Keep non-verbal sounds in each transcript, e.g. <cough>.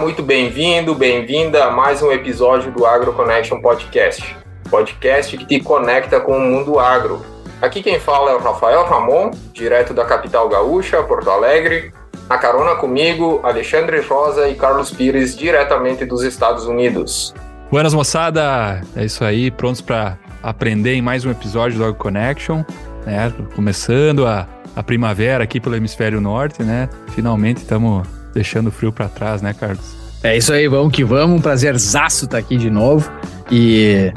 Muito bem-vindo, bem-vinda a mais um episódio do Agro Connection Podcast. Podcast que te conecta com o mundo agro. Aqui quem fala é o Rafael Ramon, direto da capital gaúcha, Porto Alegre. Na carona comigo, Alexandre Rosa e Carlos Pires, diretamente dos Estados Unidos. Buenas, moçada! É isso aí, prontos para aprender em mais um episódio do Agro Connection, né? Começando a, a primavera aqui pelo hemisfério norte, né? Finalmente estamos deixando o frio para trás, né, Carlos? É isso aí, vamos que vamos. Um prazerzaço estar tá aqui de novo. E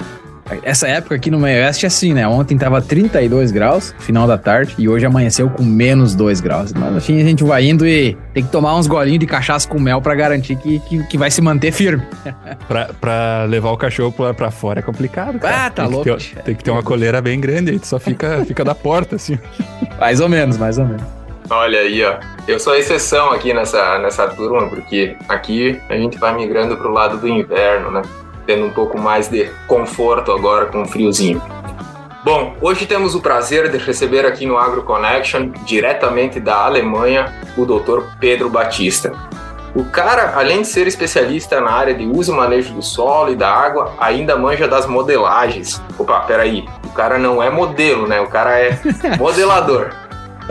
essa época aqui no meio oeste é assim, né? Ontem tava 32 graus, final da tarde, e hoje amanheceu com menos 2 graus. Mas enfim, a gente vai indo e tem que tomar uns golinhos de cachaça com mel para garantir que, que, que, vai se manter firme. <laughs> pra, pra levar o cachorro pra, pra fora é complicado. Cara. Ah, tá tem louco. Que ter, tem que ter uma coleira bem grande aí, tu só fica, <laughs> fica da porta, assim. Mais ou menos, mais ou menos. Olha aí, ó. Eu sou a exceção aqui nessa, nessa turma, porque aqui a gente vai migrando pro lado do inverno, né? tendo um pouco mais de conforto agora com o friozinho. Bom, hoje temos o prazer de receber aqui no Agro Connection, diretamente da Alemanha, o Dr. Pedro Batista. O cara, além de ser especialista na área de uso e manejo do solo e da água, ainda manja das modelagens. Opa, peraí, o cara não é modelo, né? O cara é <laughs> modelador.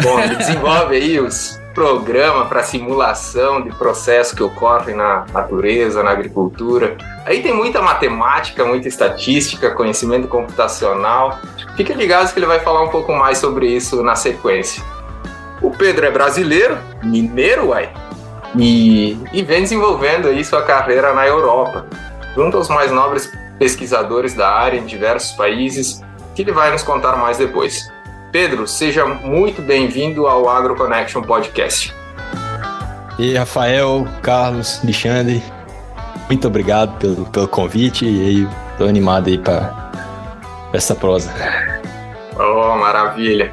Bom, ele desenvolve aí os programa para simulação de processos que ocorrem na natureza, na agricultura. Aí tem muita matemática, muita estatística, conhecimento computacional. Fique ligados que ele vai falar um pouco mais sobre isso na sequência. O Pedro é brasileiro, mineiro, uai, e, e vem desenvolvendo aí sua carreira na Europa, junto aos mais nobres pesquisadores da área em diversos países, que ele vai nos contar mais depois. Pedro, seja muito bem-vindo ao Agro Connection Podcast. E Rafael, Carlos, Alexandre, muito obrigado pelo, pelo convite e estou animado aí para essa prosa. Oh, maravilha.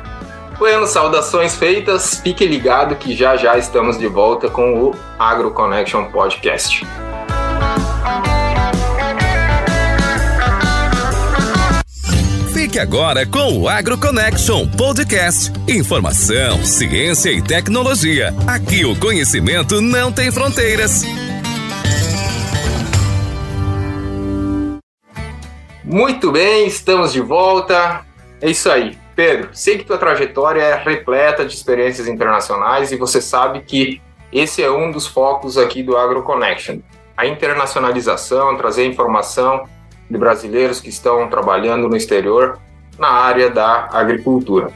Bueno, saudações feitas, fique ligado que já já estamos de volta com o Agro Connection Podcast. Fique agora com o Agro Connection Podcast. Informação, ciência e tecnologia. Aqui o conhecimento não tem fronteiras. Muito bem, estamos de volta. É isso aí. Pedro, sei que tua trajetória é repleta de experiências internacionais e você sabe que esse é um dos focos aqui do Agro Connection. A internacionalização, trazer informação de brasileiros que estão trabalhando no exterior na área da agricultura.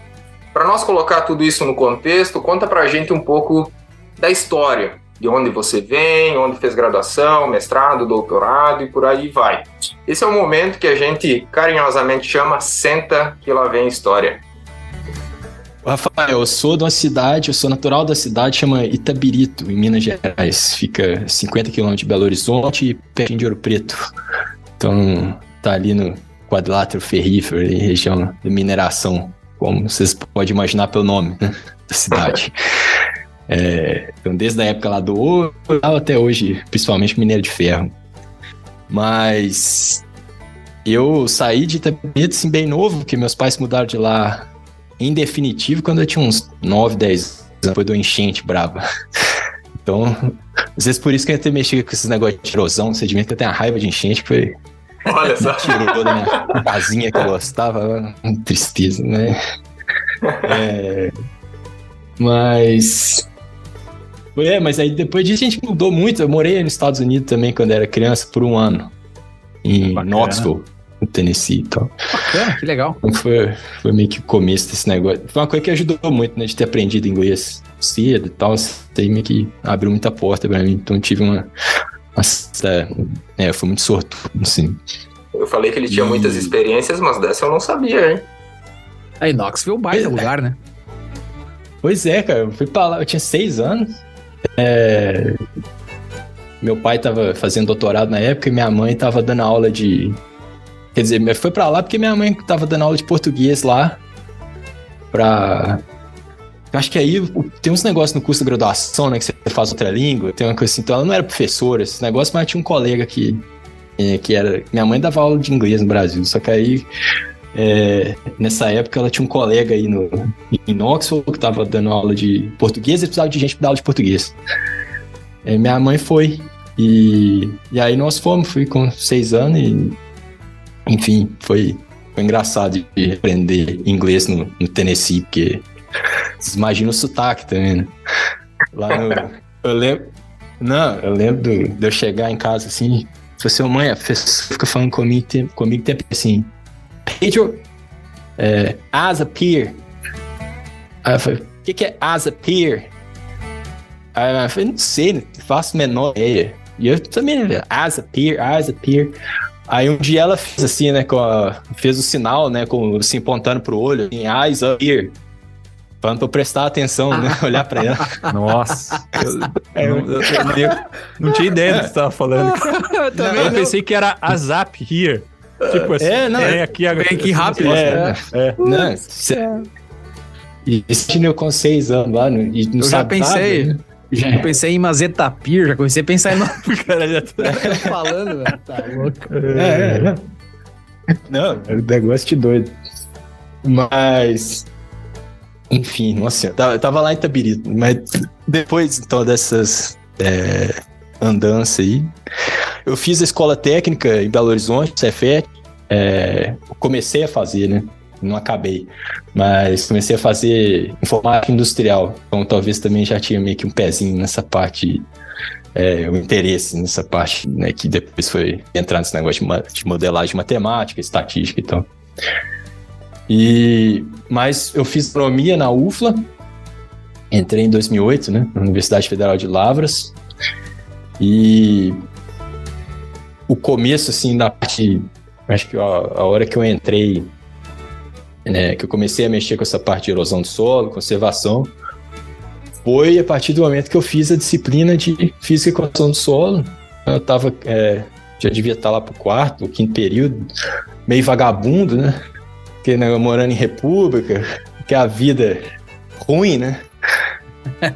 Para nós colocar tudo isso no contexto, conta para a gente um pouco da história, de onde você vem, onde fez graduação, mestrado, doutorado e por aí vai. Esse é o momento que a gente carinhosamente chama Senta que lá vem história. Rafael, eu sou de uma cidade, eu sou natural da cidade, chama Itabirito, em Minas Gerais. Fica 50 quilômetros de Belo Horizonte e pertinho de Ouro Preto. Então, tá ali no quadrilátero ferrífero, região de mineração, como vocês podem imaginar pelo nome né, da cidade. <laughs> É, então, desde a época lá do ouro até hoje, principalmente minério de ferro. Mas eu saí de Itabirito assim, bem novo, porque meus pais mudaram de lá em definitivo quando eu tinha uns 9, 10 anos, depois do enchente brava. <laughs> Então, às vezes por isso que eu até mexi com esses negócios de erosão, sedimento, que eu tenho a raiva de enchente, que foi Olha só. Tirou da minha casinha que eu gostava. Tristeza, né? É, mas. É, mas aí depois disso a gente mudou muito. Eu morei nos Estados Unidos também quando era criança por um ano. Em Bacana. Knoxville, no Tennessee e tal. Bacana, que legal. Então foi, foi meio que o começo desse negócio. Foi uma coisa que ajudou muito, né? De ter aprendido inglês cedo e tal. Isso aí meio que abriu muita porta pra mim. Então tive uma, nossa, é, eu fui muito sortudo, assim. Eu falei que ele tinha e... muitas experiências, mas dessa eu não sabia, hein? Aí, Knoxville, baita é. lugar, né? Pois é, cara, eu fui pra lá, eu tinha seis anos. É... Meu pai tava fazendo doutorado na época e minha mãe tava dando aula de. Quer dizer, foi pra lá porque minha mãe tava dando aula de português lá. Pra eu acho que aí tem uns negócios no curso de graduação, né? Que você faz outra língua, tem uma coisa assim. Então ela não era professora, esse negócio, mas tinha um colega que, é, que era. Minha mãe dava aula de inglês no Brasil, só que aí. É, nessa época ela tinha um colega aí no, em Knoxville que estava dando aula de português e precisava de gente para dar aula de português. é, minha mãe foi. E, e aí nós fomos, fui com seis anos e, enfim, foi, foi engraçado de aprender inglês no, no Tennessee, porque vocês imaginam o sotaque também, né? Lá no, <laughs> eu lembro, não, eu lembro do, de eu chegar em casa assim, se você, mãe, a pessoa fica falando comigo, comigo tempo assim, Pedro, é, as a peer. Aí eu falei, o que, que é as a peer? Aí eu falei, não sei, não faço menor ideia. E eu também, as a peer, as a peer. Aí um dia ela fez assim, né, com a, fez o sinal, né, com assim, apontando pro olho, assim, eyes up here. Falando pra eu prestar atenção, né? <laughs> Olhar pra ela. Nossa. Eu, é, eu, eu, eu, não tinha ideia do que você tava falando. <laughs> eu também eu pensei que era a zap here. Tipo assim, é, não, é aqui agora. Vem aqui rápido. É, é. é. Não, cê, e esse eu com seis anos lá, no, e não eu já pensei. Nada, né? Já. Eu pensei em Mazetapir, já comecei a pensar em nome. <laughs> cara já tá falando, velho. Tá louco. É, é. Não, é um negócio de doido. Mas enfim, nossa, tava, eu tava lá em Tabirito, mas depois então dessas é, andanças aí, eu fiz a escola técnica em Belo Horizonte, Cefet, é, comecei a fazer, né? Não acabei, mas comecei a fazer informática industrial, então talvez também já tinha meio que um pezinho nessa parte é, o interesse nessa parte, né, que depois foi entrar nesse negócio de modelagem matemática, estatística e tal. E, mas eu fiz economia na UFLA, entrei em 2008, né, na Universidade Federal de Lavras, e o começo, assim, da parte, acho que a, a hora que eu entrei, né, que eu comecei a mexer com essa parte de erosão do solo, conservação, foi a partir do momento que eu fiz a disciplina de física e conservação do solo. Eu tava, é, já devia estar lá pro quarto, quinto período, meio vagabundo, né? Que né, morando em república, que a vida é ruim, né? <laughs>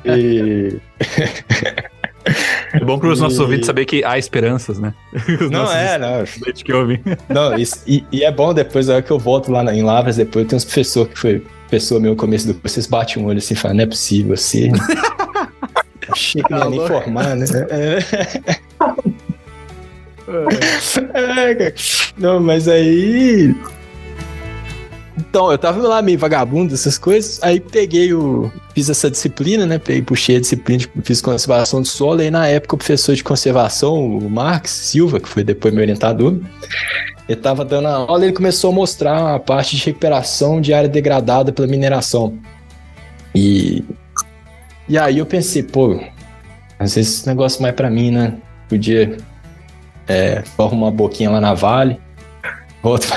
E... É bom para os nossos e... ouvintes saber que há esperanças, né? <laughs> Os não é, não. que ouvem. Não, isso, e, e, é bom depois, a hora que eu volto lá em Lavras, depois tem uns professores que foi pessoa meu no começo do curso, vocês batem um olho assim e falam, não é possível, você... <laughs> Achei que não ia nem formar, né? É. é, não, mas aí então, eu tava lá meio vagabundo, essas coisas, aí peguei o. Fiz essa disciplina, né? Peguei, puxei a disciplina, de, fiz conservação do solo, e na época o professor de conservação, o Marx Silva, que foi depois meu orientador, ele tava dando a aula ele começou a mostrar a parte de recuperação de área degradada pela mineração. E. E aí eu pensei, pô, às vezes esse negócio mais pra mim, né? Podia é, arrumar uma boquinha lá na Vale, <laughs> volto,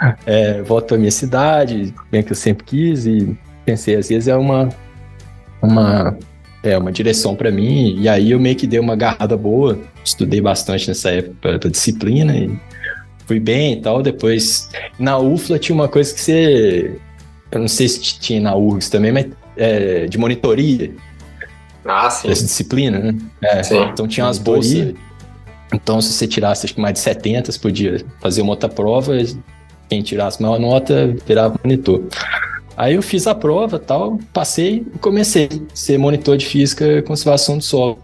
<laughs> é, volto para minha cidade, bem que eu sempre quis e pensei, às vezes é uma uma é uma direção para mim e aí eu meio que dei uma agarrada boa, estudei bastante nessa época para disciplina e fui bem e tal. Depois na UFLA tinha uma coisa que você eu não sei se tinha na URGS também, mas é, de monitoria. Ah, sim. Essa disciplina, né? É, então tinha umas bolsas então, se você tirasse acho que mais de 70, você podia fazer uma outra prova, quem tirasse maior nota virava monitor. Aí eu fiz a prova tal, passei e comecei a ser monitor de física e conservação do solo.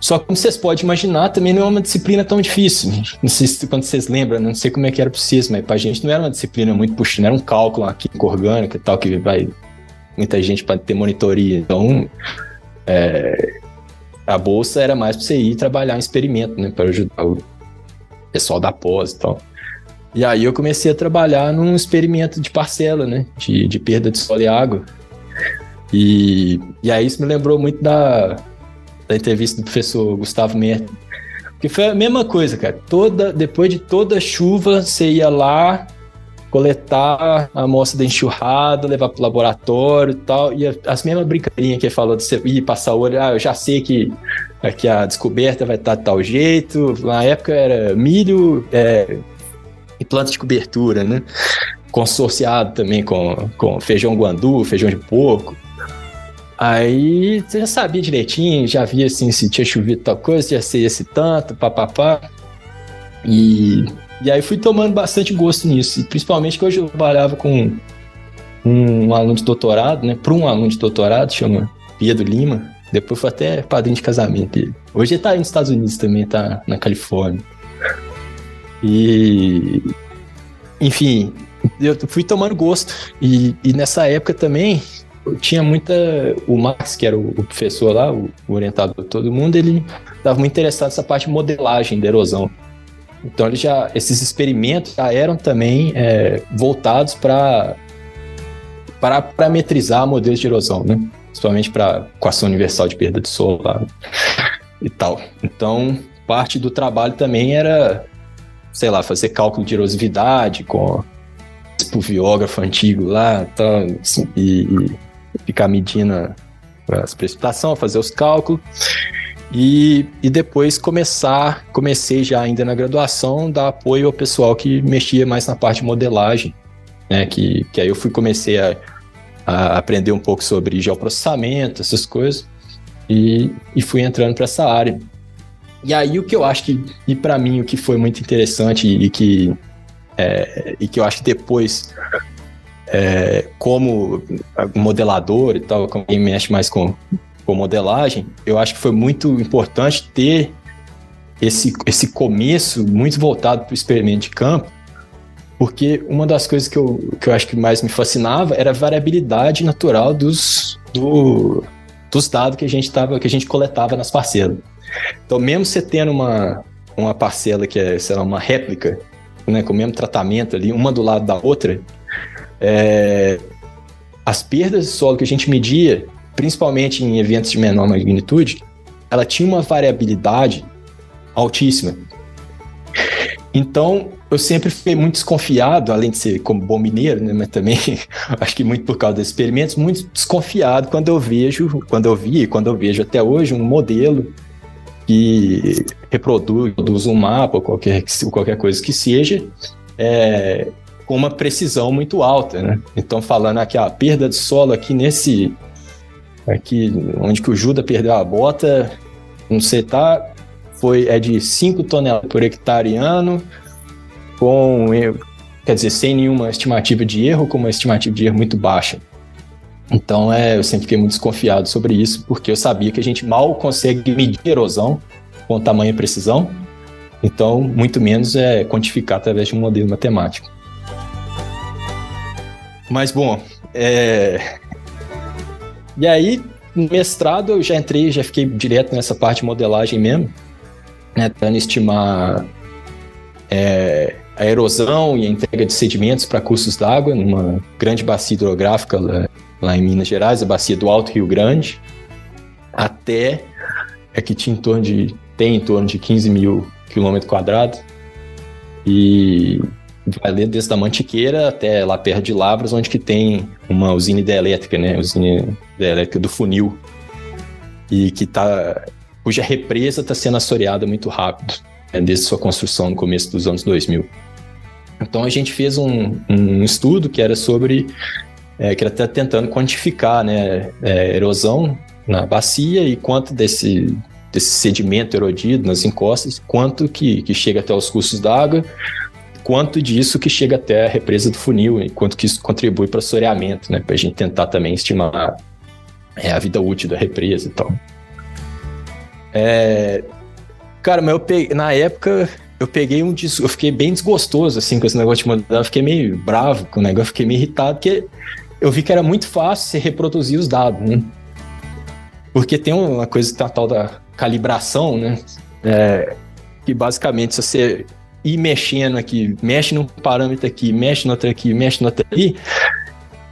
Só que como vocês podem imaginar, também não é uma disciplina tão difícil. Não sei se quando vocês lembram, não sei como é que era para vocês, mas para a gente não era uma disciplina muito puxada, era um cálculo aqui orgânico e tal, que vai muita gente para ter monitoria. Então, é, a bolsa era mais para você ir trabalhar em experimento, né? Para ajudar o pessoal da pós e tal. E aí eu comecei a trabalhar num experimento de parcela, né? De, de perda de solo e água. E, e aí isso me lembrou muito da, da entrevista do professor Gustavo Merten. Que foi a mesma coisa, cara. Toda, depois de toda chuva, você ia lá, coletar a amostra da enxurrada, levar para o laboratório e tal. E as mesmas brincadeirinhas que ele falou de você ir passar o olho, ah, eu já sei que, que a descoberta vai estar de tal jeito. Na época era milho é, e planta de cobertura, né? Consorciado também com, com feijão guandu, feijão de porco. Aí você já sabia direitinho, já via assim se tinha chovido tal coisa, ia ser esse tanto, papapá. E e aí fui tomando bastante gosto nisso, e principalmente que hoje eu trabalhava com um aluno de doutorado, né? Para um aluno de doutorado, chama Pedro Lima, Depois foi até padrinho de casamento dele. Hoje ele tá nos Estados Unidos também, tá na Califórnia. E. Enfim, eu fui tomando gosto. E, e nessa época também, tinha muita. O Max, que era o, o professor lá, o, o, orientador de todo mundo, ele estava muito interessado nessa parte de modelagem da erosão. Então, ele já, esses experimentos já eram também é, voltados para para parametrizar modelos de erosão, né? Principalmente para equação universal de perda de solo lá, e tal. Então, parte do trabalho também era, sei lá, fazer cálculo de erosividade com o viógrafo antigo lá tal, assim, e, e ficar medindo as precipitações, fazer os cálculos. E, e depois começar, comecei já ainda na graduação, dar apoio ao pessoal que mexia mais na parte de modelagem, né? Que, que aí eu fui comecei a a aprender um pouco sobre geoprocessamento, essas coisas, e, e fui entrando para essa área. E aí o que eu acho que, e para mim o que foi muito interessante e, que, é, e que eu acho que depois, é, como modelador e tal, como quem mexe mais com, com modelagem, eu acho que foi muito importante ter esse, esse começo muito voltado para o experimento de campo, porque uma das coisas que eu, que eu acho que mais me fascinava era a variabilidade natural dos, do, dos dados que a gente tava, que a gente coletava nas parcelas. Então, mesmo você tendo uma, uma parcela que é, sei lá, uma réplica, né, com o mesmo tratamento ali, uma do lado da outra, é, as perdas de solo que a gente media, principalmente em eventos de menor magnitude, ela tinha uma variabilidade altíssima. Então, eu sempre fiquei muito desconfiado, além de ser como bom mineiro, né, mas também <laughs> acho que muito por causa dos experimentos, muito desconfiado quando eu vejo, quando eu vi, quando eu vejo até hoje um modelo que reproduz um mapa qualquer, qualquer coisa que seja, é, com uma precisão muito alta, né? Então, falando aqui, a perda de solo aqui nesse, aqui onde que o Judas perdeu a bota, não sei, tá, foi, é de 5 toneladas por hectare ano, com, quer dizer, sem nenhuma estimativa de erro, com uma estimativa de erro muito baixa. Então, é, eu sempre fiquei muito desconfiado sobre isso, porque eu sabia que a gente mal consegue medir erosão com tamanho e precisão, então, muito menos é quantificar através de um modelo matemático. Mas, bom, é... e aí, no mestrado, eu já entrei, já fiquei direto nessa parte de modelagem mesmo, né, tentando estimar é, a erosão e a entrega de sedimentos para cursos d'água numa grande bacia hidrográfica lá, em Minas Gerais, a bacia do Alto Rio Grande, até é que tinha em torno de tem em torno de 15 mil quilômetros quadrados e vai ler desde a Mantiqueira até lá perto de Lavras, onde que tem uma usina hidrelétrica, né, usina hidrelétrica do Funil e que tá cuja represa está sendo assoreada muito rápido né, desde sua construção no começo dos anos 2000. Então a gente fez um, um estudo que era sobre, é, que era até tentando quantificar né, é, erosão na bacia e quanto desse, desse sedimento erodido nas encostas, quanto que, que chega até os cursos d'água, quanto disso que chega até a represa do funil e quanto que isso contribui para o soreamento, né, para a gente tentar também estimar é, a vida útil da represa e tal. É, cara, mas eu peguei, na época eu peguei um eu fiquei bem desgostoso assim com esse negócio de modelo, eu fiquei meio bravo com o negócio, fiquei meio irritado porque eu vi que era muito fácil você reproduzir os dados, né? Porque tem uma coisa a tal da calibração, né? É, que basicamente se você ir mexendo aqui, mexe num parâmetro aqui, mexe no outro aqui, mexe no outro aqui,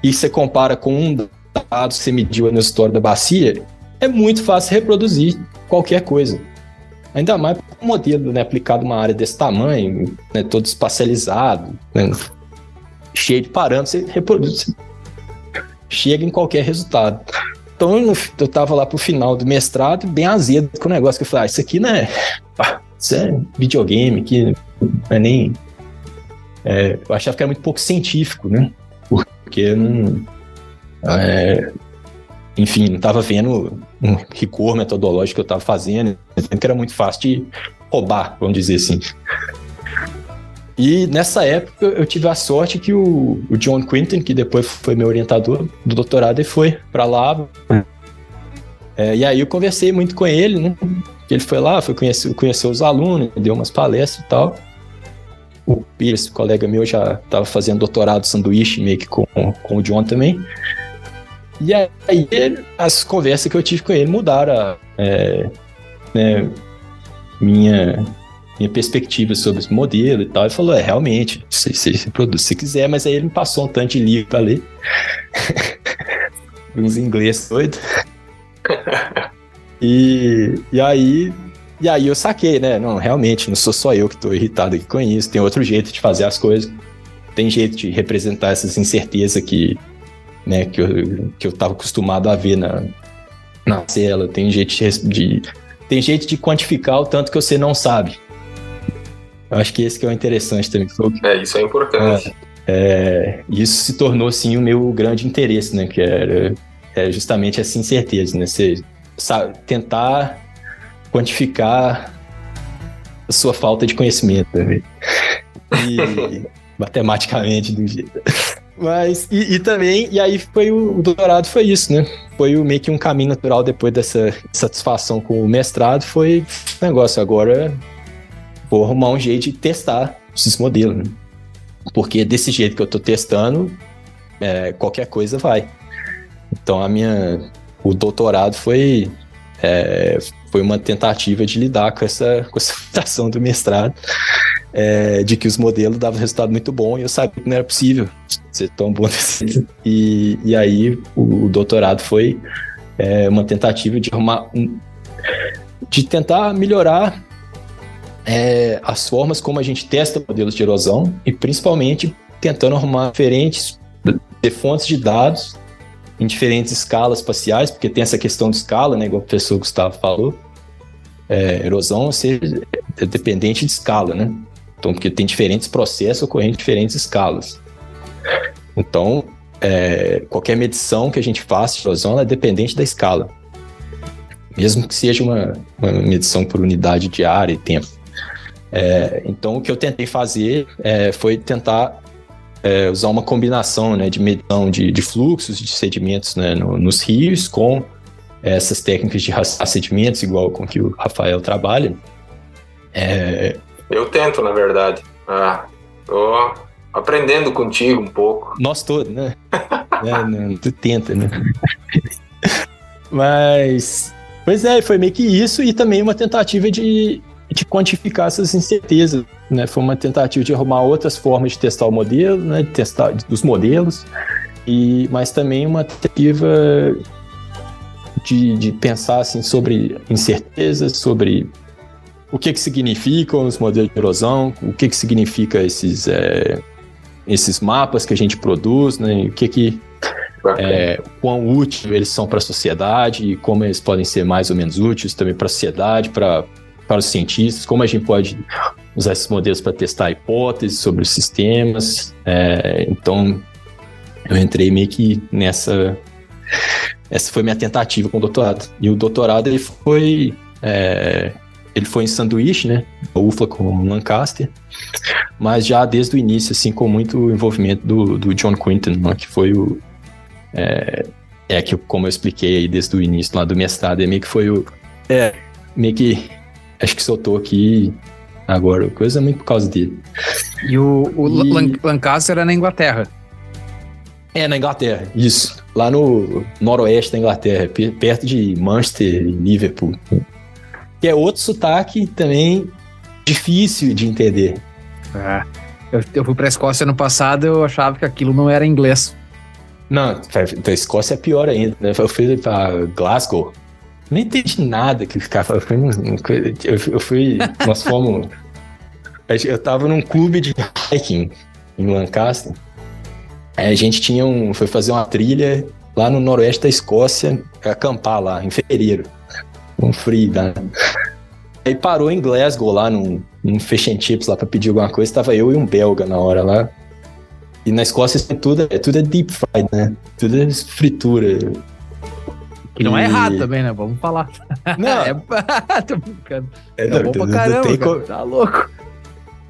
e você compara com um dado que você mediu na história da bacia, é muito fácil reproduzir qualquer coisa. Ainda mais para um modelo né, aplicado numa área desse tamanho, né, todo espacializado, né, cheio de parâmetros, você reproduz, chega em qualquer resultado. Então eu, eu tava lá pro final do mestrado, bem azedo com o negócio, que eu falei, ah, isso aqui não é. Isso é videogame, que não é nem. É, eu achava que era muito pouco científico, né? Porque não. É, enfim, não estava vendo um rigor metodológico que eu estava fazendo, que era muito fácil de roubar, vamos dizer assim. E nessa época eu tive a sorte que o, o John Quinton, que depois foi meu orientador do doutorado, ele foi para lá É, e aí eu conversei muito com ele, né? Ele foi lá, foi conhecer, conhecer os alunos, deu umas palestras e tal. O Pires, colega meu, já estava fazendo doutorado sanduíche meio que com, com o John também. E aí as conversas que eu tive com ele mudaram é, né, minha, minha perspectiva sobre esse modelo e tal. Ele falou: é, realmente, você, você produz se quiser, mas aí ele me passou um tanto de livro para ler. <laughs> Uns inglês doido. e, e aí. E aí eu saquei, né? Não, realmente, não sou só eu que estou irritado aqui com isso. Tem outro jeito de fazer as coisas. Tem jeito de representar essas incertezas que, né, que eu, que eu acostumado a ver na, na tela. Tem jeito de, de, tem jeito de quantificar o tanto que você não sabe. Eu acho que esse que é o interessante também. É, isso é importante. É, é, isso se tornou, sim, o meu grande interesse, né? Que era é justamente essa incerteza, né? Você sabe, tentar quantificar a sua falta de conhecimento, né? E <laughs> matematicamente do jeito. Mas, e, e, também, e aí foi o, o, doutorado foi isso, né? Foi o, meio que um caminho natural depois dessa satisfação com o mestrado, foi negócio, agora vou arrumar um jeito de testar esses modelos, né? Porque desse jeito que eu tô testando, é, qualquer coisa vai. Então a minha, o doutorado foi é, foi uma tentativa de lidar com essa, com essa <laughs> do mestrado, é, de que os modelos davam resultado muito bom e eu sabia que não era possível ser tão bom <laughs> assim. E, e aí o, o doutorado foi é, uma tentativa de arrumar um, de tentar melhorar é, as formas como a gente testa modelos de erosão e principalmente tentando arrumar diferentes de fontes de dados em diferentes escalas espaciais, porque tem essa questão de escala, né, igual o professor Gustavo falou. É, erosão é dependente de escala, né? Então, porque tem diferentes processos ocorrendo em diferentes escalas. Então, é, qualquer medição que a gente faça de erosão é dependente da escala. Mesmo que seja uma, uma medição por unidade de área e tempo. É, então, o que eu tentei fazer é, foi tentar é, usar uma combinação né, de medição de, de, fluxos de sedimentos né, no, nos rios com essas técnicas de rastrear sedimentos, igual com que o Rafael trabalha. É... Eu tento, na verdade. Ah, tô aprendendo contigo um pouco. Nós todos, né? <laughs> é, não, tu tenta, né? <laughs> Mas, pois é, foi meio que isso e também uma tentativa de de quantificar essas incertezas. Né? Foi uma tentativa de arrumar outras formas de testar o modelo, né? de testar dos modelos, e mas também uma tentativa de, de pensar assim, sobre incertezas, sobre o que, que significam os modelos de erosão, o que, que significa esses, é, esses mapas que a gente produz, né? o que, que é, quão útil eles são para a sociedade e como eles podem ser mais ou menos úteis também para a sociedade, para para os cientistas, como a gente pode usar esses modelos para testar hipóteses sobre os sistemas. É, então, eu entrei meio que nessa. Essa foi minha tentativa com o doutorado. E o doutorado ele foi. É, ele foi em sanduíche, né? A UFLA com Lancaster, mas já desde o início, assim, com muito envolvimento do, do John Quinton, né, que foi o. É, é que, como eu expliquei aí desde o início lá do mestrado, é meio que foi o. É, meio que acho que soltou aqui agora, coisa muito por causa dele. E o, o e... Lancaster é na Inglaterra. É, na Inglaterra, isso. Lá no noroeste da Inglaterra, perto de Manchester e Liverpool. Que é outro sotaque também difícil de entender. É. Eu, eu fui pra Escócia ano passado eu achava que aquilo não era inglês. Não, a Escócia é pior ainda, né? Eu fui pra Glasgow, nem entendi nada que os caras falavam. Eu, eu fui. Nós fomos. <laughs> Eu tava num clube de hiking em Lancaster. A gente tinha um. Foi fazer uma trilha lá no noroeste da Escócia, acampar lá, em fevereiro. Um frio, né? Aí parou em Glasgow lá num, num fish and chips lá pra pedir alguma coisa. Tava eu e um belga na hora lá. E na Escócia tudo, é, tudo é deep fried, né? Tudo é fritura. Que não é errado também, né? Vamos falar. Não. <laughs> é... <laughs> Tô brincando. É, é bom pra caramba, cara. Co... Tá louco.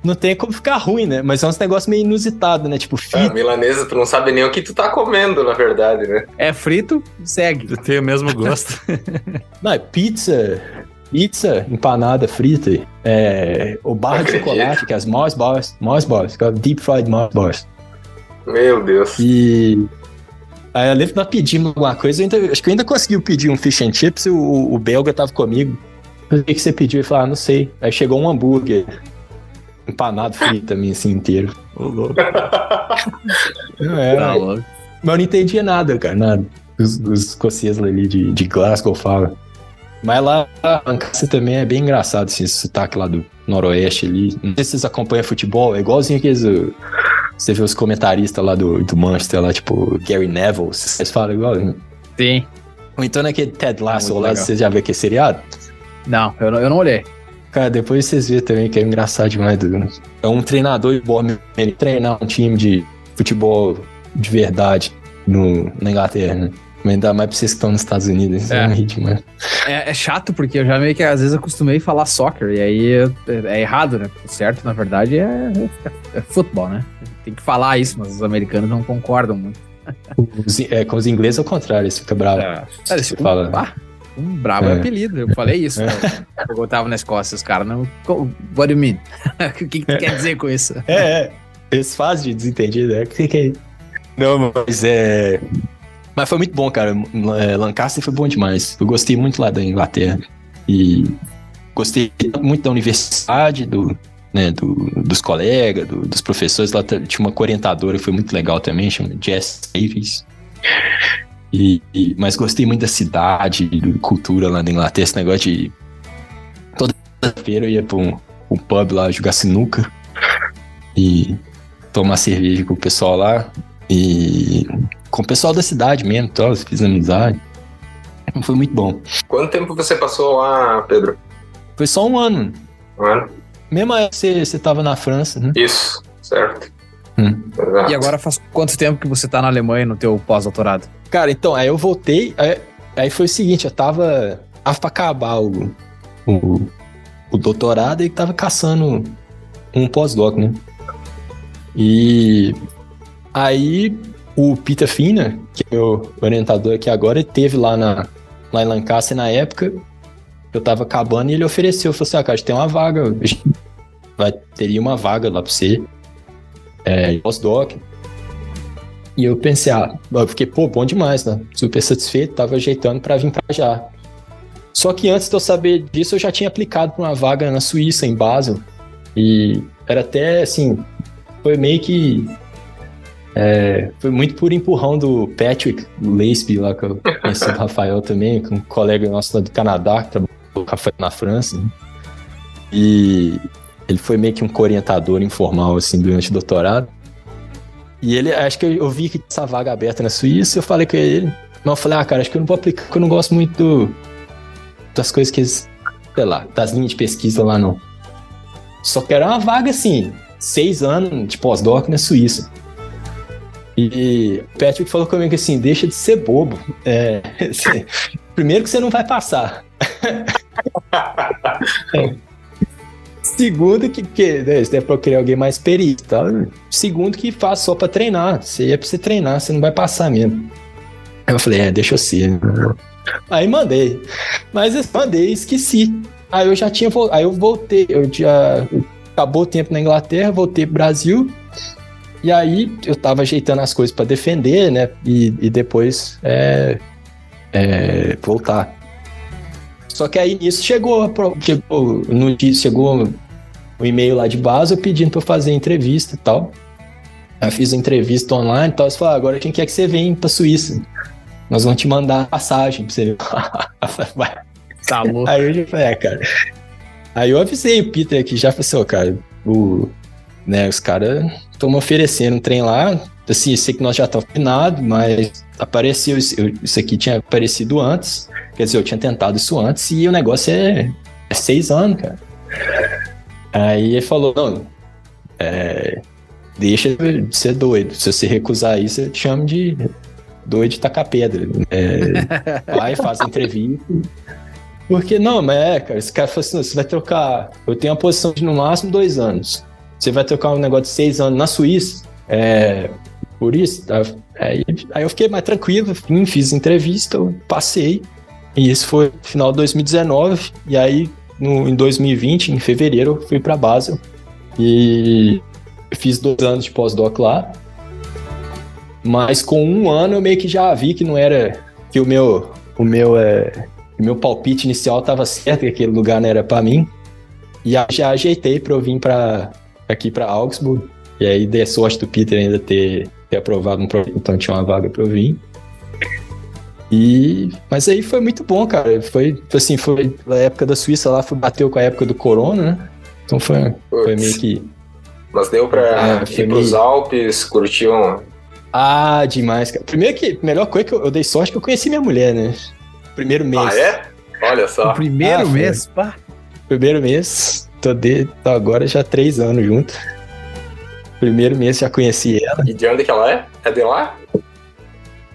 não tem como ficar ruim, né? Mas é uns negócios meio inusitado, né? Tipo, Ah, fita. milanesa, tu não sabe nem o que tu tá comendo, na verdade, né? É frito, segue. Tem o mesmo gosto. <laughs> Não, é pizza. Pizza empanada frita. É, o barra de chocolate, que é as Mars Bars. Mars Bars, é Deep Fried Mars Bars. Meu Deus. E. Aí eu lembro que nós pedimos alguma coisa, ainda- acho que eu ainda consegui pedir um fish and chips e o, o belga tava comigo. O que, que você pediu? Ele falou, ah, não sei. Aí chegou um hambúrguer empanado frito também, assim, inteiro. Ô, louco. <laughs> É, Tá louco. Mas eu não entendia nada, cara, nada. Os, os escoceses ali de, de Glasgow falam. Mas lá, a Lancaster também é bem engraçado, assim, esse sotaque lá do noroeste ali. Não sei se vocês acompanham futebol, é igualzinho aqueles... Você vê os comentaristas lá do, do Manchester, lá, tipo, Gary Neville, vocês falam igual. Sim. Ou então naquele Ted Lasso lá, legal. vocês já viram aquele seriado? Não, eu não, eu não olhei. Cara, depois vocês verem também que é engraçado demais. do- É um treinador igual ele treinar um time de futebol de verdade no, na Inglaterra, né? Mas ainda mais pra vocês que estão nos Estados Unidos, é, É. ritmo? É, é chato porque eu já meio que às vezes acostumei a falar soccer e aí é, é errado, né? O certo, na verdade, é, é, é futebol, né? Tem que falar isso, mas os americanos não concordam muito. Os, é, com os ingleses é o contrário, eles ficam bravos. É, eles Você ficam- fala. ah, um brabo é. É. apelido. Eu falei isso quando <laughs> eu tava na Escócia. Os caras não. What do you mean? <laughs> o que, que tu quer dizer com isso? É, é. Eles fazem de desentendido, é. O que, que é? Não, mas é. Mas foi muito bom, cara. É, Lancaster foi bom demais. Eu gostei muito lá da Inglaterra. E gostei muito da universidade, do, né, do- dos colegas, do- dos professores. Lá tinha uma orientadora que foi muito legal também, chama Jess Davis. E, e- mas gostei muito da cidade, da cultura lá na Inglaterra, esse negócio de. Toda feira eu ia pra um, um pub lá jogar sinuca e tomar cerveja com o pessoal lá. E com o pessoal da cidade mesmo, tal, fiz amizade. Foi muito bom. Quanto tempo você passou lá, Pedro? Foi só um ano. Um ano? Mesmo aí você, você tava na França, né? Isso, certo. Hum. E agora faz quanto tempo que você tá na Alemanha no teu pós-doutorado? Cara, então, aí eu voltei. Aí, aí foi o seguinte, eu tava. Tava pra acabar o, o, o doutorado e tava caçando um pós-doc, né? E aí o Peter Fina, que é o orientador aqui agora, ele teve lá, na, lá em Lancaster na época. Eu tava acabando e ele ofereceu, falou assim: ah, cara, tem uma vaga, vai, teria uma vaga lá pra você, é, pós-doc. E eu pensei, ah, eu fiquei, pô, bom demais, né? Super satisfeito, tava ajeitando pra vir pra já. Só que antes de eu saber disso, eu já tinha aplicado pra uma vaga na Suíça, em Basel. E era até, assim, foi meio que... é, foi muito por empurrão do Patrick Laceby, lá que eu conheci o Rafael também, com um colega nosso lá do Canadá, que trabalhou com o Rafael na França. né? E ele foi meio que um orientador informal, assim, durante o doutorado. E ele, acho que eu, vi que essa vaga aberta na Suíça, eu falei com ele. Mas eu falei, ah, cara, acho que eu não vou aplicar, porque eu não gosto muito do- das coisas que eles, sei lá, das linhas de pesquisa lá, não. Só que era uma vaga, assim, seis anos de pós-doc na Suíça. E o Patrick falou comigo assim, deixa de ser bobo. É, <laughs> primeiro que você não vai passar. <laughs> Segundo que, que né, deve procurar alguém mais perito, tá? Segundo que faz só pra treinar. Você é pra você treinar, você não vai passar mesmo. Eu falei, é, deixa eu ser. Aí mandei. Mas eu mandei esqueci. Aí eu já tinha Aí eu voltei. Eu já. Acabou o tempo na Inglaterra, voltei pro Brasil. E aí eu tava ajeitando as coisas pra defender, né? E, e depois é, é, voltar. Só que aí nisso chegou, chegou, no, dia- chegou o e-mail lá de base pedindo pra eu fazer entrevista e tal. Aí eu fiz a entrevista online e tal. Eles falaram, agora quem quer que você venha pra Suíça? Nós vamos te mandar passagem pra você ver. <laughs> Tá louco. Aí eu já falei, é, cara. Aí eu avisei o Peter aqui, já falei assim, ó, cara, o, né, os caras estão me oferecendo um trem lá, assim, eu sei que nós já estamos afinados, mas apareceu, isso, eu- isso aqui tinha aparecido antes, quer dizer, eu tinha tentado isso antes, e o negócio é, é seis anos, cara. Aí ele falou, não, é, deixa de ser doido, se você recusar isso, eu te chamo de doido de tacar pedra. É, <laughs> vai, faz a entrevista, porque não, mas é, cara, esse cara falou assim: "Não, você vai trocar. Eu tenho a posição de no máximo dois anos. você vai tocar um negócio de seis anos na Suíça, é, por isso, tá? Aí, aí eu fiquei mais tranquilo, vim, fiz entrevista, passei, e isso foi no final de 2019, e aí no, em 2020, em fevereiro, eu fui para Basel, e fiz dois anos de pós-doc lá, mas com um ano eu meio que já vi que não era, que o meu, o meu, é, o meu palpite inicial estava certo, que aquele lugar não era para mim, e aí já ajeitei para eu vir para aqui para Augsburg. E aí dei sorte do Peter ainda ter, ter aprovado um projeto, então tinha uma vaga para eu vir. E, mas aí foi muito bom, cara. Foi assim, foi a época da Suíça lá, foi, bateu com a época do Corona, né? Então foi, foi meio que. Mas deu pra é, ir pros meio... Alpes, curtir um. Ah, demais, cara. Primeiro que, melhor coisa que eu, eu dei sorte que eu conheci minha mulher, né? Primeiro mês. Ah, é? Olha só. O primeiro ah, mês, pá. Primeiro mês, tô, de, tô agora já três anos junto. Primeiro mês já conheci ela. E de onde que ela é? É de lá?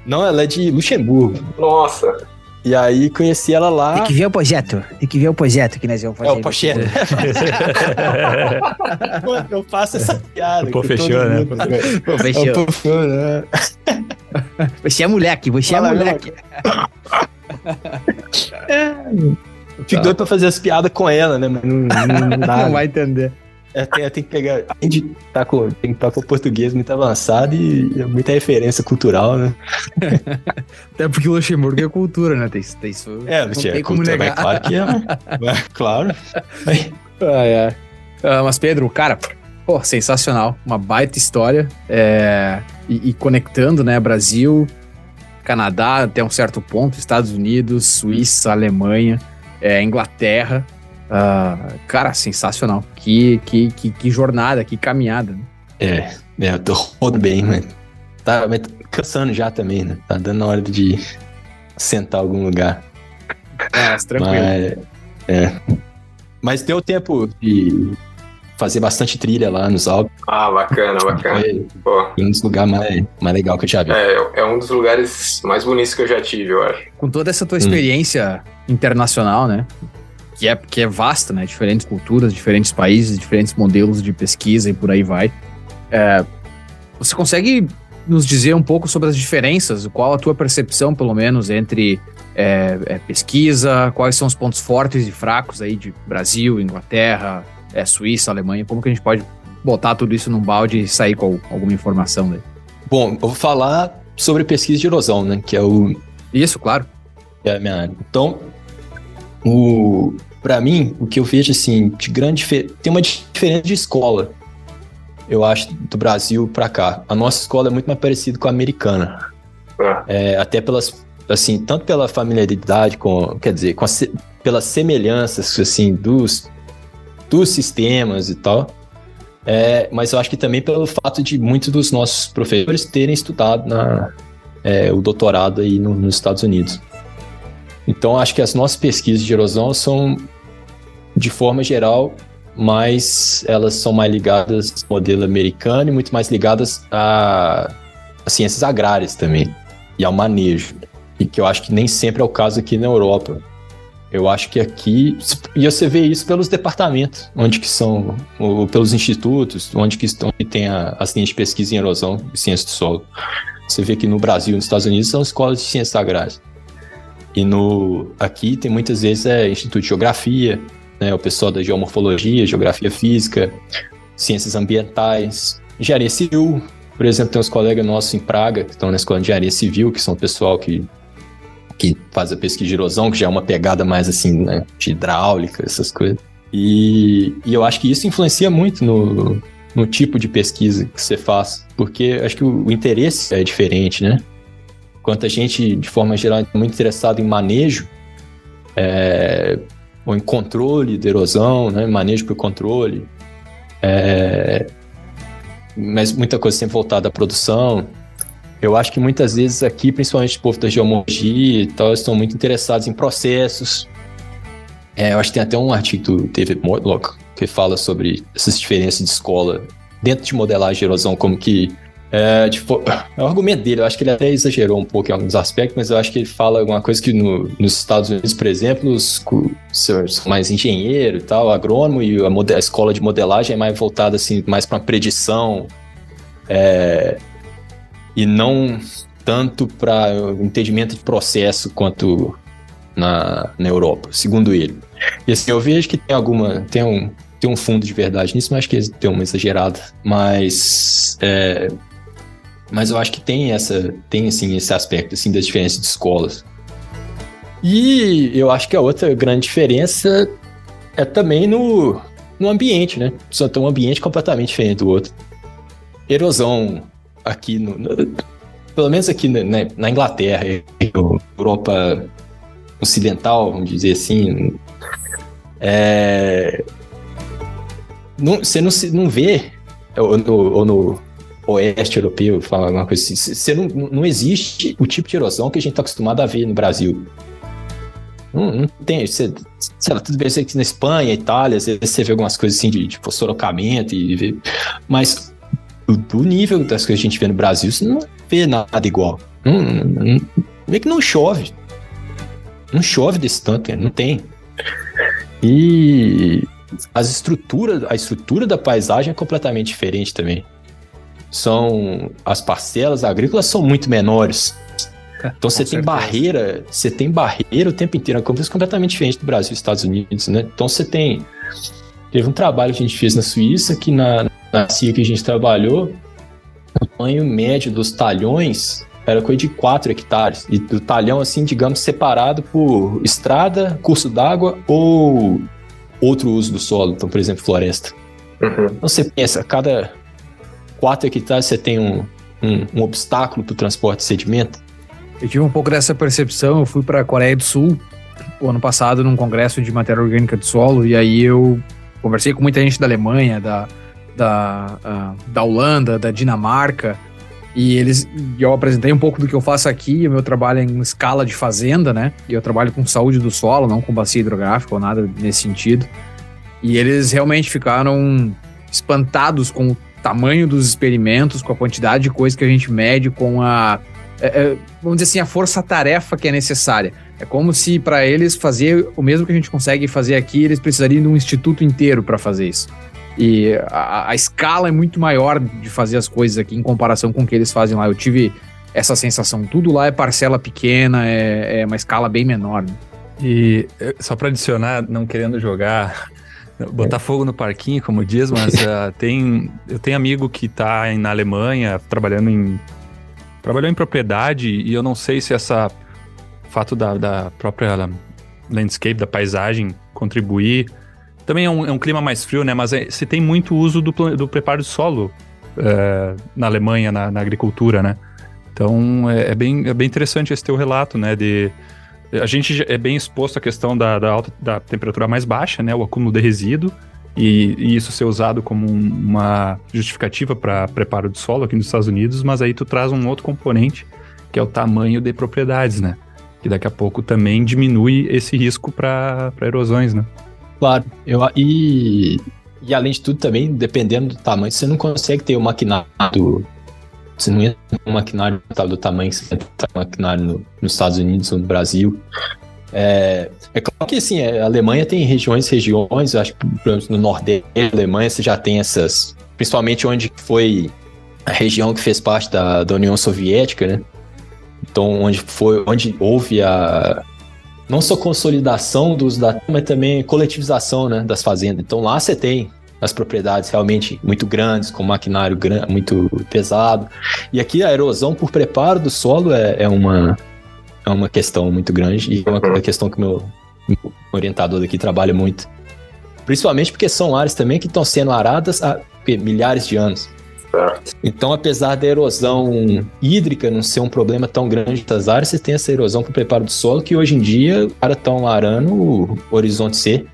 Não, ela é de Luxemburgo. Nossa. E aí conheci ela lá. Tem que ver o projeto. Tem que ver o projeto que nós vamos fazer. É o projeto. <laughs> eu faço essa piada. Pô, fechou, né? Pô, fechou. Pô, fechou, né? <laughs> Você é moleque, você é Fala, é moleque. <laughs> é. Fico doido pra fazer as piadas com ela, né? Mas não, não, não, não vai entender. É, tem, tem, que pegar. Tem que estar tá com, tem que estar tá com o português muito avançado e, muita referência cultural, né? <laughs> Até porque o Luxemburgo é cultura, né? Tem, tem isso. É, não tem é como cultura, negar. claro que é. <laughs> é claro. ah, é. Mas, Pedro, cara, pô, sensacional. Uma baita história. É, e, e conectando, né? Brasil, Canadá até um certo ponto, Estados Unidos, Suíça, Alemanha, é, Inglaterra. Uh, cara, sensacional. Que, que, que, que, jornada, que caminhada. Né? É, é, eu tô rodo bem, mas tá, mas cansando já também, né? Tá dando hora de sentar em algum lugar. É, mas tranquilo. Mas, é. Mas deu tempo de fazer bastante trilha lá nos Alpes. Ah, bacana, bacana. Foi um dos lugares mais, mais legal que eu já vi. É, é um dos lugares mais bonitos que eu já tive, eu acho. Com toda essa tua hum. experiência hum. internacional, né? Que é, que é vasta, né? Diferentes culturas, diferentes países, diferentes modelos de pesquisa e por aí vai. É, você consegue nos dizer um pouco sobre as diferenças? Qual a tua percepção, pelo menos, entre é, é, pesquisa? Quais são os pontos fortes e fracos aí de Brasil, Inglaterra, é, Suíça, Alemanha? Como que a gente pode botar tudo isso num balde e sair com alguma informação daí? Bom, eu vou falar sobre pesquisa de erosão, né? Que é o. Isso, claro. É a minha área. Então, o, para mim, o que eu vejo assim, de grande tem uma diferença de escola. Eu acho do Brasil para cá. A nossa escola é muito mais parecida com a americana. É. é, até pelas assim, tanto pela familiaridade com, quer dizer, com a, pelas semelhanças assim dos dos sistemas e tal. É, mas eu acho que também pelo fato de muitos dos nossos professores terem estudado na, é, o doutorado aí no, nos Estados Unidos. Então, acho que as nossas pesquisas de erosão são, de forma geral, mais elas são mais ligadas ao modelo americano e muito mais ligadas a, a ciências agrárias também e ao manejo. E que eu acho que nem sempre é o caso aqui na Europa. Eu acho que aqui e você vê isso pelos departamentos, onde que são, ou pelos institutos, onde que estão e tem a, as linhas de pesquisa em erosão e ciência do solo. Você vê que no Brasil nos Estados Unidos são escolas de ciências agrárias. E no aqui tem muitas vezes é Instituto de Geografia, né, o pessoal da geomorfologia, geografia física, ciências ambientais, engenharia civil. Por exemplo, tem uns colegas nossos em Praga que estão na escola de engenharia civil, que são o pessoal que que faz a pesquisa de erosão, que já é uma pegada mais assim, né, de hidráulica, essas coisas. E, e eu acho que isso influencia muito no, no tipo de pesquisa que você faz, porque acho que o, o interesse é diferente, né? Enquanto a gente, de forma geral, é muito interessado em manejo, é, ou em controle de erosão, né? manejo por controle, é, mas muita coisa sempre voltada à produção. Eu acho que muitas vezes aqui, principalmente o povo da geomorfologia e tal, estão muito interessados em processos. É, eu acho que tem até um artigo do David Mortlock que fala sobre essas diferenças de escola dentro de modelagem de erosão, como que É, tipo, <laughs> é o argumento dele, eu acho que ele até exagerou um pouco em alguns aspectos, mas eu acho que ele fala alguma coisa que no, nos Estados Unidos, por exemplo, os são mais engenheiro e tal, agrônomo, e a, a, escola de modelagem é mais voltada assim, mais para predição é, e não tanto para entendimento de processo quanto na, na Europa, segundo ele. E assim, eu vejo que tem alguma. Tem um, tem um fundo de verdade nisso, mas acho que tem uma exagerada. Mas. É, mas eu acho que tem essa. Tem assim, esse aspecto assim, das diferenças de escolas. E eu acho que a outra grande diferença é também no, no ambiente, né? Só tem um ambiente completamente diferente do outro. Erosão aqui no, no pelo menos aqui na, na Inglaterra, Europa ocidental, vamos dizer assim, é, não, você não, não vê, ou ou no oeste europeu, falar uma coisa assim, você não, não existe o tipo de erosão que a gente está acostumado a ver no Brasil. Não, não tem, você, sei lá, tudo bem, você na Espanha, Itália, você, você vê algumas coisas assim de, de sorocamento, e, mas do nível das coisas que a gente vê no Brasil, você não vê nada igual. Não, meio que não chove. Não chove desse tanto, não tem. E as estruturas, a estrutura da paisagem é completamente diferente também. São as parcelas agrícolas são muito menores. É, então você tem barreira, você tem barreira o tempo inteiro, é uma coisa completamente diferente do Brasil e Estados Unidos, né? Então você tem teve um trabalho que a gente fez na Suíça que na, na CIA que a gente trabalhou, o tamanho médio dos talhões era coisa de 4 hectares. E do talhão, assim, digamos, separado por estrada, curso d'água ou outro uso do solo. Então, por exemplo, floresta. Uhum. Então você pensa, cada 4 hectares você tem um, um, um obstáculo para o transporte de sedimento. Eu tive um pouco dessa percepção. Eu fui para a Coreia do Sul o ano passado num congresso de matéria orgânica de solo e aí eu conversei com muita gente da Alemanha, da, da, uh, da Holanda, da Dinamarca, e eles, eu apresentei um pouco do que eu faço aqui. O meu trabalho é em escala de fazenda, né? E eu trabalho com saúde do solo, não com bacia hidrográfica ou nada nesse sentido. E eles realmente ficaram espantados com o tamanho dos experimentos, com a quantidade de coisa que a gente mede, com a, é, é, vamos dizer assim, a força-tarefa que é necessária. É como se para eles fazer o mesmo que a gente consegue fazer aqui, eles precisariam de um instituto inteiro para fazer isso. E a, a, escala é muito maior de fazer as coisas aqui em comparação com o que eles fazem lá. Eu tive essa sensação. Tudo lá é parcela pequena, é, é uma escala bem menor. Né? E eh, só para adicionar, não querendo jogar, botar fogo no parquinho, como diz, mas uh, <laughs> tem, eu tenho amigo que está na Alemanha trabalhando em trabalhou em propriedade e eu não sei se essa fato da, da própria landscape, da paisagem contribuir também é um, é um clima mais frio, né? Mas é, se tem muito uso do, do preparo de solo é, na Alemanha, na, na, agricultura, né? Então é, é, bem, é bem interessante esse teu relato, né? De, a gente é bem exposto à questão da, da, alta, da temperatura mais baixa, né? O acúmulo de resíduo. E, e isso ser usado como um, uma justificativa para preparo de solo aqui nos Estados Unidos, mas aí tu traz um outro componente, que é o tamanho de propriedades, né? Que daqui a pouco também diminui esse risco para erosões, né? Claro, eu, e, e além de tudo também, dependendo do tamanho, você não consegue ter o maquinário você não entra um maquinário do tamanho que você entra um maquinário no, nos Estados Unidos ou no Brasil. É, é claro que assim, a Alemanha tem regiões, regiões, acho que no Nordeste da Alemanha você já tem essas, principalmente onde foi a região que fez parte da, da União Soviética, né? Então, onde foi, onde houve a, não só consolidação dos dados, mas também coletivização né, das fazendas. Então lá você tem as propriedades realmente muito grandes, com maquinário muito pesado. E aqui a erosão por preparo do solo é, é uma, é uma questão muito grande e é uma questão que meu, orientador aqui trabalha muito. Principalmente porque são áreas também que estão sendo aradas há milhares de anos. Então, apesar da erosão hídrica não ser um problema tão grande das áreas, você tem essa erosão para o preparo do solo, que hoje em dia, cara estão arando o horizonte C.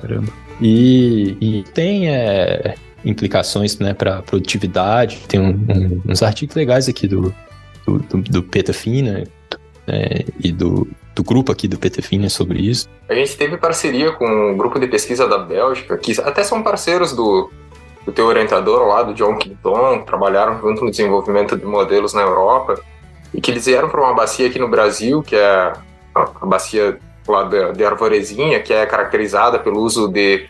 Caramba. E, e tem é, implicações né, para produtividade. Tem um, um, uns artigos legais aqui do, do, do, do né, e do, do grupo aqui do Petafina sobre isso. A gente teve parceria com um grupo de pesquisa da Bélgica, que até são parceiros do, do teu orientador lá, do John Quinton, trabalharam junto no desenvolvimento de modelos na Europa, e que eles vieram para uma bacia aqui no Brasil, que é a bacia lá de, de Arvorezinha, que é caracterizada pelo uso de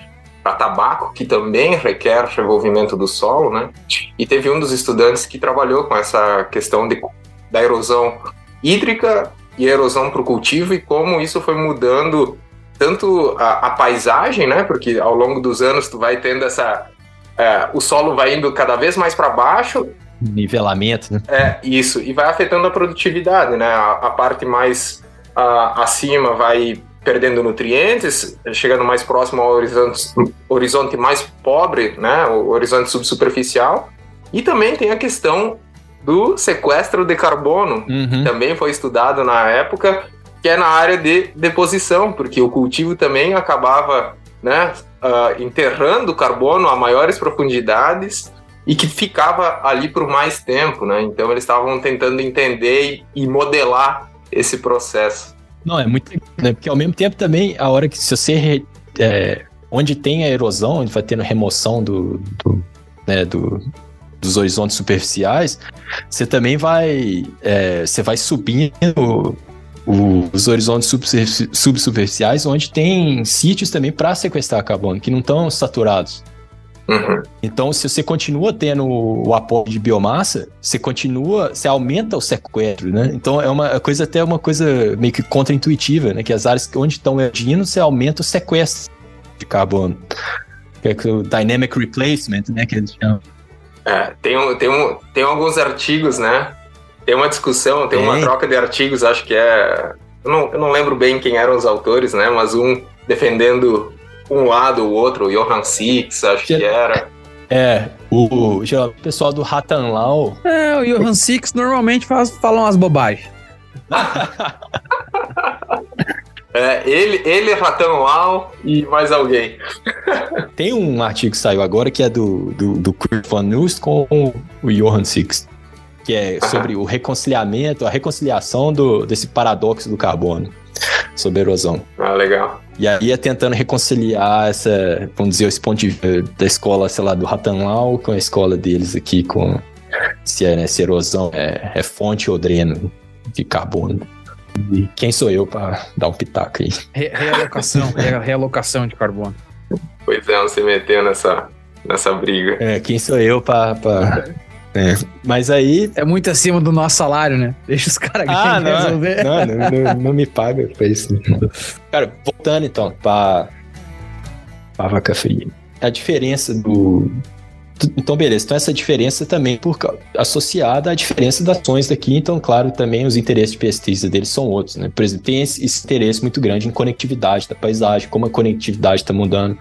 tabaco, que também requer revolvimento do solo, né? E teve um dos estudantes que trabalhou com essa questão de, da erosão hídrica e erosão para o cultivo e como isso foi mudando tanto a, a, paisagem, né? Porque ao longo dos anos tu vai tendo essa é, o solo vai indo cada vez mais para baixo. Nivelamento, né? É, isso. E vai afetando a produtividade, né? A, a parte mais a, acima vai perdendo nutrientes, chegando mais próximo ao horizonte, horizonte mais pobre, né? O horizonte subsuperficial. E também tem a questão do sequestro de carbono, uhum. também foi estudado na época, que é na área de deposição, porque o cultivo também acabava né, uh, enterrando carbono a maiores profundidades e que ficava ali por mais tempo, né? Então eles estavam tentando entender e modelar esse processo. Não, é muito, né? Porque ao mesmo tempo também, a hora que se você é, onde tem a erosão, onde vai tendo remoção do, do, né, do, dos horizontes superficiais, você também vai, é, você vai subindo os horizontes subsuperficiais, onde tem sítios também para sequestrar carbono, que não estão saturados. Uhum. Então, se você continua tendo o aporte de biomassa, você continua, você aumenta o sequestro, né? Então, é uma coisa até uma coisa meio que contraintuitiva, né? Que as áreas onde estão erodindo, você aumenta o sequestro de carbono. Que é o dynamic replacement, né? Que eles chamam. É, tem, um, tem, um, tem alguns artigos, né? Tem uma discussão, tem, tem, uma troca de artigos, acho que é. Eu não, eu não lembro bem quem eram os autores, né? Mas um defendendo um lado, o outro, o Johan Six, acho que era. É, o, o pessoal do Ratan Lau. É, o Johan Six normalmente faz, fala umas bobagens. <laughs> É, ele, ele, Ratan Lau e mais alguém. <laughs> Tem um artigo que saiu agora que é do, do, do Van Nust com o Johan Six que é sobre o reconciliamento, a reconciliação do, desse paradoxo do carbono sobre erosão. Ah, legal. E aí é tentando reconciliar essa, vamos dizer, esse ponto de vista da escola, sei lá, do Ratanlau com a escola deles aqui, com se, é, né, se erosão é, é fonte ou dreno de carbono. E quem sou eu para dar um pitaco aí? Re realocação, realocação de carbono. Pois é, você meteu nessa, nessa briga. É, quem sou eu para é. Mas aí. É muito acima do nosso salário, né? Deixa os caras ah, não, resolver. Não, não, não, não, me paga pra isso. Cara, voltando então pra, pra vaca fria. A diferença do. Então, beleza. Então, essa diferença também por, associada à diferença das ações daqui. Então, claro, também os interesses de pesquisa deles são outros, né? Por exemplo, tem esse, esse interesse muito grande em conectividade da paisagem, como a conectividade está mudando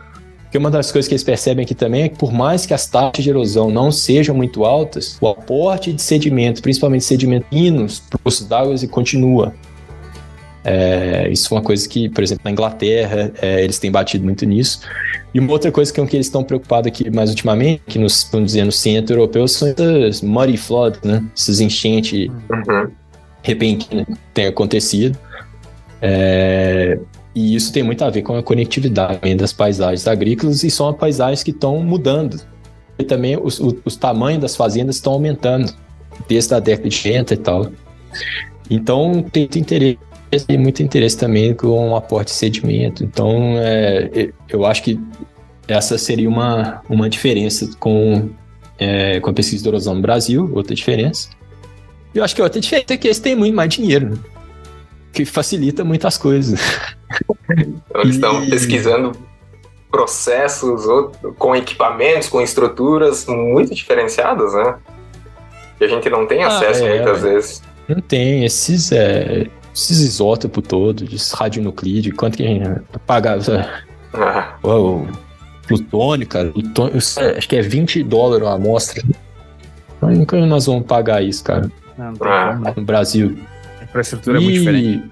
porque uma das coisas que eles percebem aqui também é que, por mais que as taxas de erosão não sejam muito altas, o aporte de sedimento, principalmente sedimentinos, para os d'água continua. É, isso é uma coisa que, por exemplo, na Inglaterra, é, eles têm batido muito nisso. E uma outra coisa que, é que eles estão preocupados aqui mais ultimamente, que nos, vamos dizer, no centro europeu, são essas muddy floods, né? Essas enchentes uhum. repentinas que têm acontecido. É, e isso tem muito a ver com a conectividade das paisagens agrícolas e são paisagens que estão mudando. E também os, os, os tamanhos das fazendas estão aumentando desde a década de 80 e tal. Então tem muito interesse e muito interesse também com o aporte de sedimento. Então é, eu acho que essa seria uma, uma diferença com, é, com a pesquisa de erosão no Brasil, outra diferença. Eu acho que outra diferença é que eles têm muito mais dinheiro. Né? que facilita muitas coisas. Então, <laughs> eles estão pesquisando processos com equipamentos, com estruturas muito diferenciadas, né? Que a gente não tem ah, acesso ah, é, muitas vezes. Não tem. Esses, é, esses isótopos todos, esses radionuclídeos, quanto que a gente paga? Ah. O plutônio, cara, plutônio, acho que é 20 dólares a amostra. Nunca nós vamos pagar isso, cara. Não, não ah. No Brasil infraestrutura e, é muito diferente.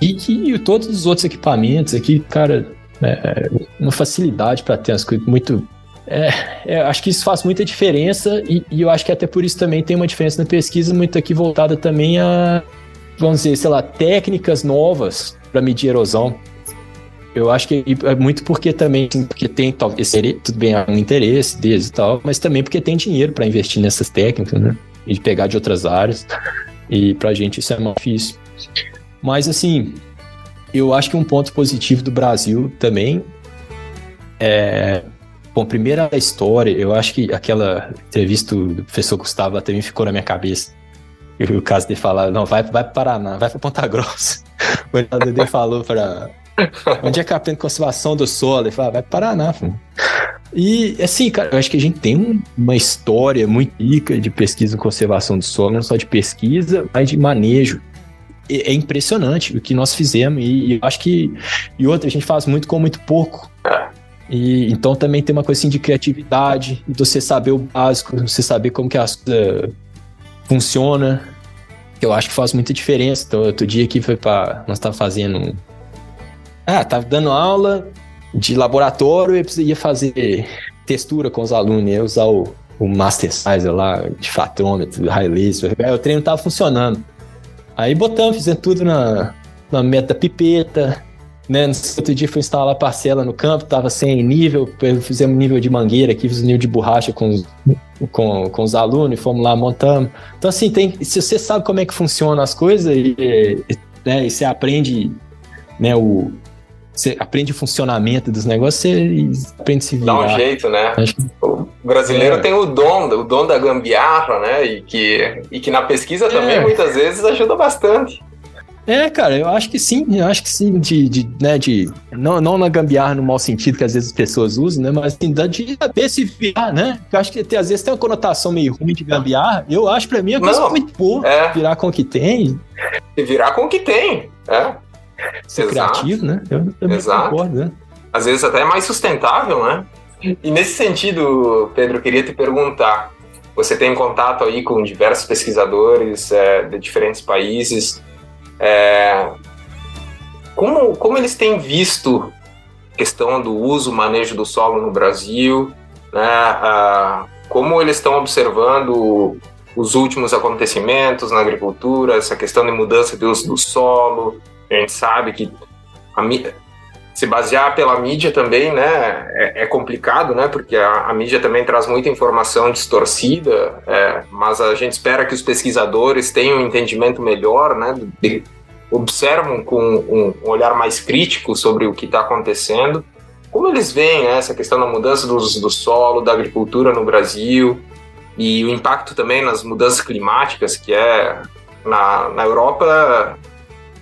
E, e, todos os outros equipamentos aqui, cara, é, uma facilidade para ter as coisas muito. É, é, acho que isso faz muita diferença e, e, eu acho que até por isso também tem uma diferença na pesquisa muito aqui voltada também a, vamos dizer, sei lá, técnicas novas para medir erosão. eu acho que é muito porque também, assim, porque tem, talvez, tudo bem, é um interesse deles e tal, mas também porque tem dinheiro para investir nessas técnicas, né? E pegar de outras áreas. E pra gente isso é mais difícil. Mas, assim, eu acho que um ponto positivo do Brasil também é. Bom, primeiro a história, eu acho que aquela entrevista do professor Gustavo também ficou na minha cabeça. o caso de falar, não, vai, vai para Paraná, vai para Ponta Grossa. <laughs> O Dede falou para Onde é que aprende conservação do solo? Ele fala, vai para Paraná, filho. E, assim, cara, eu acho que a gente tem uma história muito rica de pesquisa e conservação do solo, não só de pesquisa, mas de manejo. É impressionante o que nós fizemos, e, e acho que. E outra, a gente faz muito com muito pouco. E, então também tem uma coisa assim de criatividade, de você saber o básico, você saber como que as coisas funciona, que eu acho que faz muita diferença. Então, outro dia aqui foi para nós estávamos fazendo ah, tava dando aula de laboratório e ia fazer textura com os alunos, ia usar o, o Master Sizer lá, de fatrômetro, high laser. Aí o treino tava funcionando. Aí botamos, fizemos tudo na, na meta pipeta, né? No outro dia foi instalar a parcela no campo, tava sem nível, fizemos nível de mangueira aqui, fizemos nível de borracha com, com, com os alunos, fomos lá, montamos. Então, assim, tem, se você sabe como é que funcionam as coisas, e, né, e você aprende né, o, você aprende o funcionamento dos negócios, você aprende a se virar. Dá um jeito, né? O brasileiro é. tem o dom, o dom da gambiarra, né? E que, e que na pesquisa também, é. muitas vezes, ajuda bastante. É, cara, eu acho que sim, eu acho que sim, de, de, né, de não, não na gambiarra no mau sentido que às vezes as pessoas usam, né, mas assim, de saber se virar, né, eu acho que tem, às vezes tem uma conotação meio ruim de gambiarra, eu acho pra mim é coisa muito boa, é. virar com o que tem. Virar com o que tem, é ser Exato. criativo, né? Eu também Exato. concordo, né? Às vezes até é mais sustentável, né? E nesse sentido, Pedro, eu queria te perguntar: você tem contato aí com diversos pesquisadores é, de diferentes países. É, como, como eles têm visto a questão do uso, manejo do solo no Brasil? Né? Ah, como eles estão observando os últimos acontecimentos na agricultura, essa questão de mudança de uso do solo, a gente sabe que se basear pela mídia também, né, é, é complicado, né, porque a, a, mídia também traz muita informação distorcida, é, mas a gente espera que os pesquisadores tenham um entendimento melhor, né, de, observam com um, um, olhar mais crítico sobre o que está acontecendo. Como eles veem né, essa questão da mudança do, do solo, da agricultura no Brasil e o impacto também nas mudanças climáticas, que é na, na Europa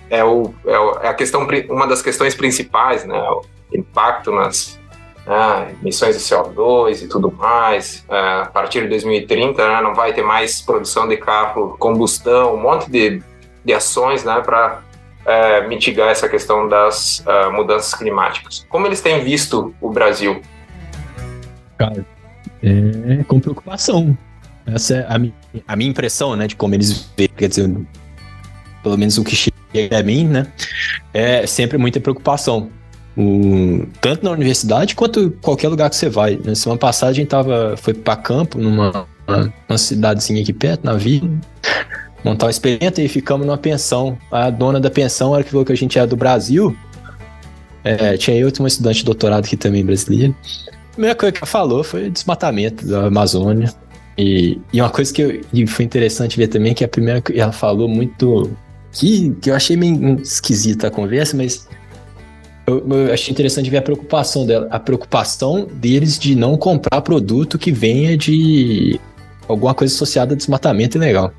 é, é, o, é a questão, uma das questões principais, né? O impacto nas né, emissões de CO2 e tudo mais. É, a partir de 2030, né, não vai ter mais produção de carro combustão, um monte de, de ações, né, para é, mitigar essa questão das uh, mudanças climáticas. Como eles têm visto o Brasil? Cara, é com preocupação. Essa é a, mi a minha impressão, né, de como eles veem, quer dizer, pelo menos o que a mim, né? É sempre muita preocupação. O, tanto na universidade quanto qualquer lugar que você vai. Na né? semana passada a gente tava, foi para campo, numa uma cidadezinha aqui perto, na vila, montar um experimento e ficamos numa pensão. A dona da pensão, era que falou que a gente era do Brasil, é, tinha eu, uma estudante de doutorado aqui também brasileira. A primeira coisa que ela falou foi desmatamento da Amazônia. E, e uma coisa que eu, foi interessante ver também, que a primeira que ela falou muito que, que eu achei meio esquisita a conversa, mas eu, eu, achei interessante ver a preocupação dela, a preocupação deles de não comprar produto que venha de alguma coisa associada a desmatamento ilegal.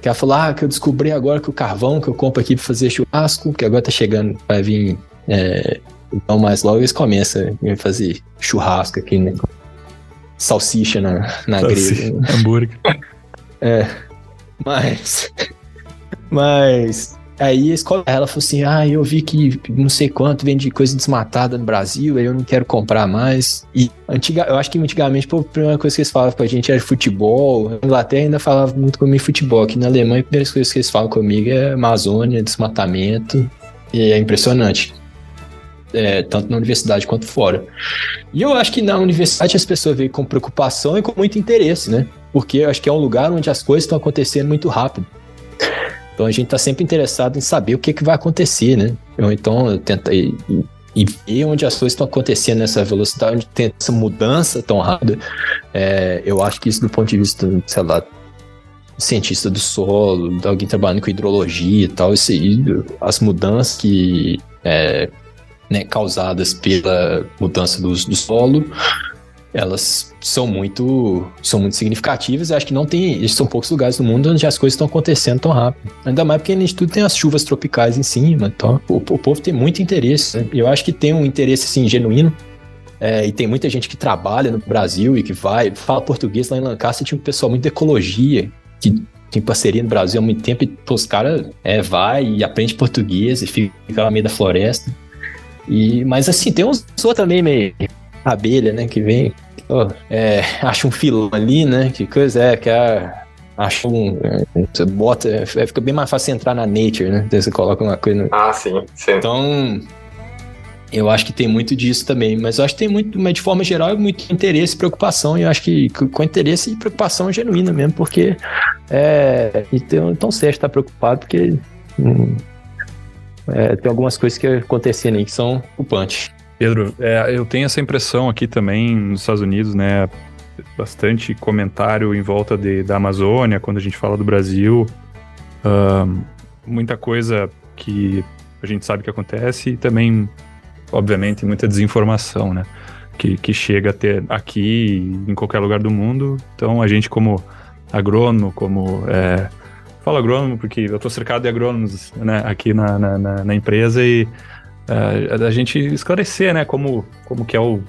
Que ela falou, ah, que eu descobri agora que o carvão que eu compro aqui para fazer churrasco, que agora tá chegando, vai vir. É, então, mais logo eles começam a fazer churrasco aqui, né? Salsicha na, na grelha. Hambúrguer. É. Mas. Mas aí a escola, ela falou assim: ah, eu vi que não sei quanto vende coisa desmatada no Brasil, aí eu não quero comprar mais. E antiga, eu acho que antigamente pô, a primeira coisa que eles falavam com a gente era futebol. Na Inglaterra ainda falava muito comigo futebol. Aqui na Alemanha, a primeira coisa que eles falam comigo é Amazônia, desmatamento. E é impressionante. É, tanto na universidade quanto fora. E eu acho que na universidade as pessoas veem com preocupação e com muito interesse, né? Porque eu acho que é um lugar onde as coisas estão acontecendo muito rápido. Então a gente está sempre interessado em saber o que, que vai acontecer, né? Então tenta e, e ver onde as coisas estão acontecendo nessa velocidade, onde tem essa mudança tão rápida, é, eu acho que isso do ponto de vista, sei lá, cientista do solo, alguém trabalhando com hidrologia e tal, isso aí, as mudanças que é, né, causadas pela mudança do, do solo, elas são muito são muito significativas. Acho que não tem, são poucos lugares no mundo onde as coisas estão acontecendo tão rápido. Ainda mais porque a tudo tem as chuvas tropicais em cima, então o, o povo tem muito interesse. Né? Eu acho que tem um interesse assim genuíno. É, e tem muita gente que trabalha no Brasil e que vai, fala português lá em Lancaster, tinha um pessoal muito de ecologia que tem parceria no Brasil há muito tempo e pô, os caras é, vai e aprende português e fica lá no meio da floresta. E, mas assim, tem uns outros também meio abelha, né, que vem, oh, é, acha um filão ali, né, que coisa é, que é, acha um, você bota, é, fica bem mais fácil entrar na nature, né, então você coloca uma coisa... No... Ah, sim, sim. Então, eu acho que tem muito disso também, mas eu acho que tem muito, mas de forma geral, é muito interesse e preocupação, e eu acho que com interesse e preocupação genuína mesmo, porque é, então, então certo estar preocupado, porque hum, é, tem algumas coisas que acontecendo aí que são preocupantes. Pedro, é, eu tenho essa impressão aqui também nos Estados Unidos, né? Bastante comentário em volta de, da Amazônia, quando a gente fala do Brasil. Uh, muita coisa que a gente sabe que acontece e também, obviamente, muita desinformação, né? Que, que chega até aqui em qualquer lugar do mundo. Então, a gente, como agrônomo, como. É, falo agrônomo porque eu estou cercado de agrônomos né, aqui na, na, na, na empresa e uh, a gente esclarecer, né, como, como que é o,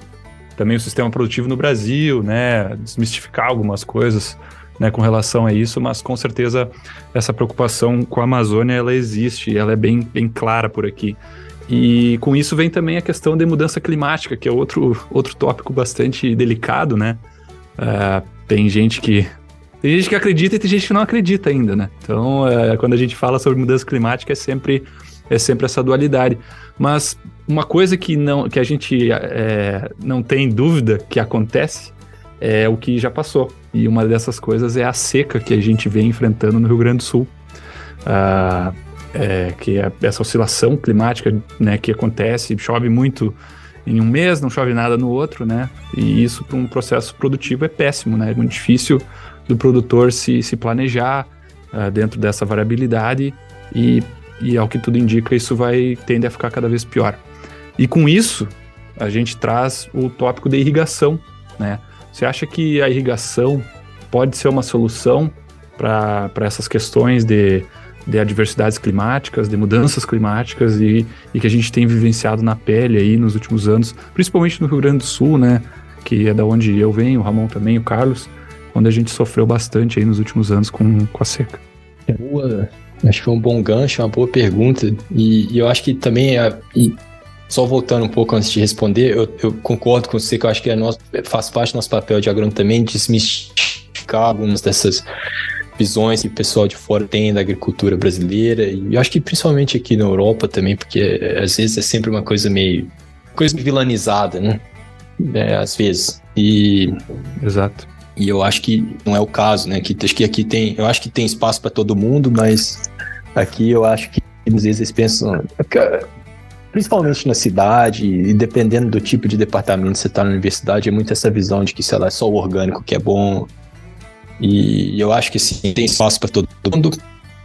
também o sistema produtivo no Brasil, né, desmistificar algumas coisas, né, com relação a isso, mas com certeza essa preocupação com a Amazônia, ela existe, ela é bem, bem clara por aqui. E com isso vem também a questão de mudança climática, que é outro, outro tópico bastante delicado, né? Uh, tem gente que tem gente que acredita e tem gente que não acredita ainda, né? Então, é, quando a gente fala sobre mudança climática, é sempre, é sempre essa dualidade. Mas uma coisa que, não, que a gente é, não tem dúvida que acontece é o que já passou. E uma dessas coisas é a seca que a gente vem enfrentando no Rio Grande do Sul. Ah, é, que é essa oscilação climática né, que acontece, chove muito em um mês, não chove nada no outro, né? E isso para um processo produtivo é péssimo, né? É muito difícil do produtor se, se planejar uh, dentro dessa variabilidade e e ao que tudo indica, isso vai tender a ficar cada vez pior. E com isso, a gente traz o tópico da irrigação, né? Você acha que a irrigação pode ser uma solução para essas questões de, de adversidades climáticas, de mudanças climáticas e, e que a gente tem vivenciado na pele aí nos últimos anos, principalmente no Rio Grande do Sul, né? Que é da onde eu venho, o Ramon também, o Carlos, onde a gente sofreu bastante aí nos últimos anos com, com a seca. Boa, Acho que foi um bom gancho, uma boa pergunta. E, e eu acho que também, é, só voltando um pouco antes de responder, eu, eu, concordo com você que eu acho que é nosso, faz parte do nosso papel de agrônomo também desmistificar algumas dessas visões que o pessoal de fora tem da agricultura brasileira. E eu acho que principalmente aqui na Europa também, porque é, às vezes é sempre uma coisa meio. coisa vilanizada, né? É, às vezes. E. Exato. E eu acho que não é o caso, né? Que, acho que aqui tem. Eu acho que tem espaço para todo mundo, mas Aqui eu acho que às vezes eles pensam, principalmente na cidade, e dependendo do tipo de departamento que você está na universidade, é muito essa visão de que, sei lá, é só o orgânico que é bom. E eu acho que sim, tem espaço para todo mundo,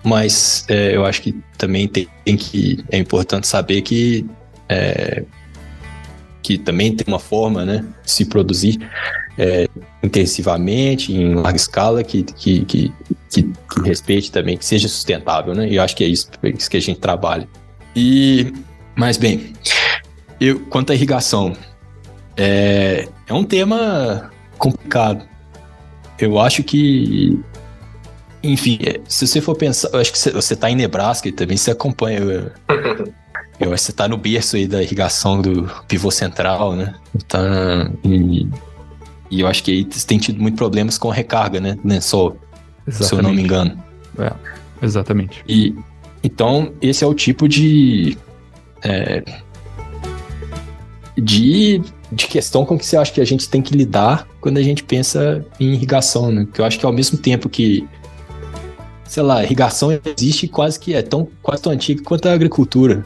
mas é, eu acho que também tem, tem, que. É importante saber que. É, que também tem uma forma, né, de se produzir é, intensivamente, em larga escala, que, que, que, que, respeite também, que seja sustentável, né? E eu acho que é isso, é isso que a gente trabalha. E, mas bem, eu, quanto à irrigação, é, é um tema complicado. Eu acho que, enfim, é, se você for pensar, eu acho que você está em Nebraska e também você acompanha. <laughs> Eu, acho que você está no berço aí da irrigação do pivô central, né? Tá, e, e eu acho que aí tem tido muito problemas com a recarga, né? né só, se eu não me engano. É, exatamente. E então esse é o tipo de é, de, de questão com que você acha que a gente tem que lidar quando a gente pensa em irrigação, né? Que eu acho que ao mesmo tempo que sei lá, irrigação existe quase que é tão quase tão antiga quanto a agricultura.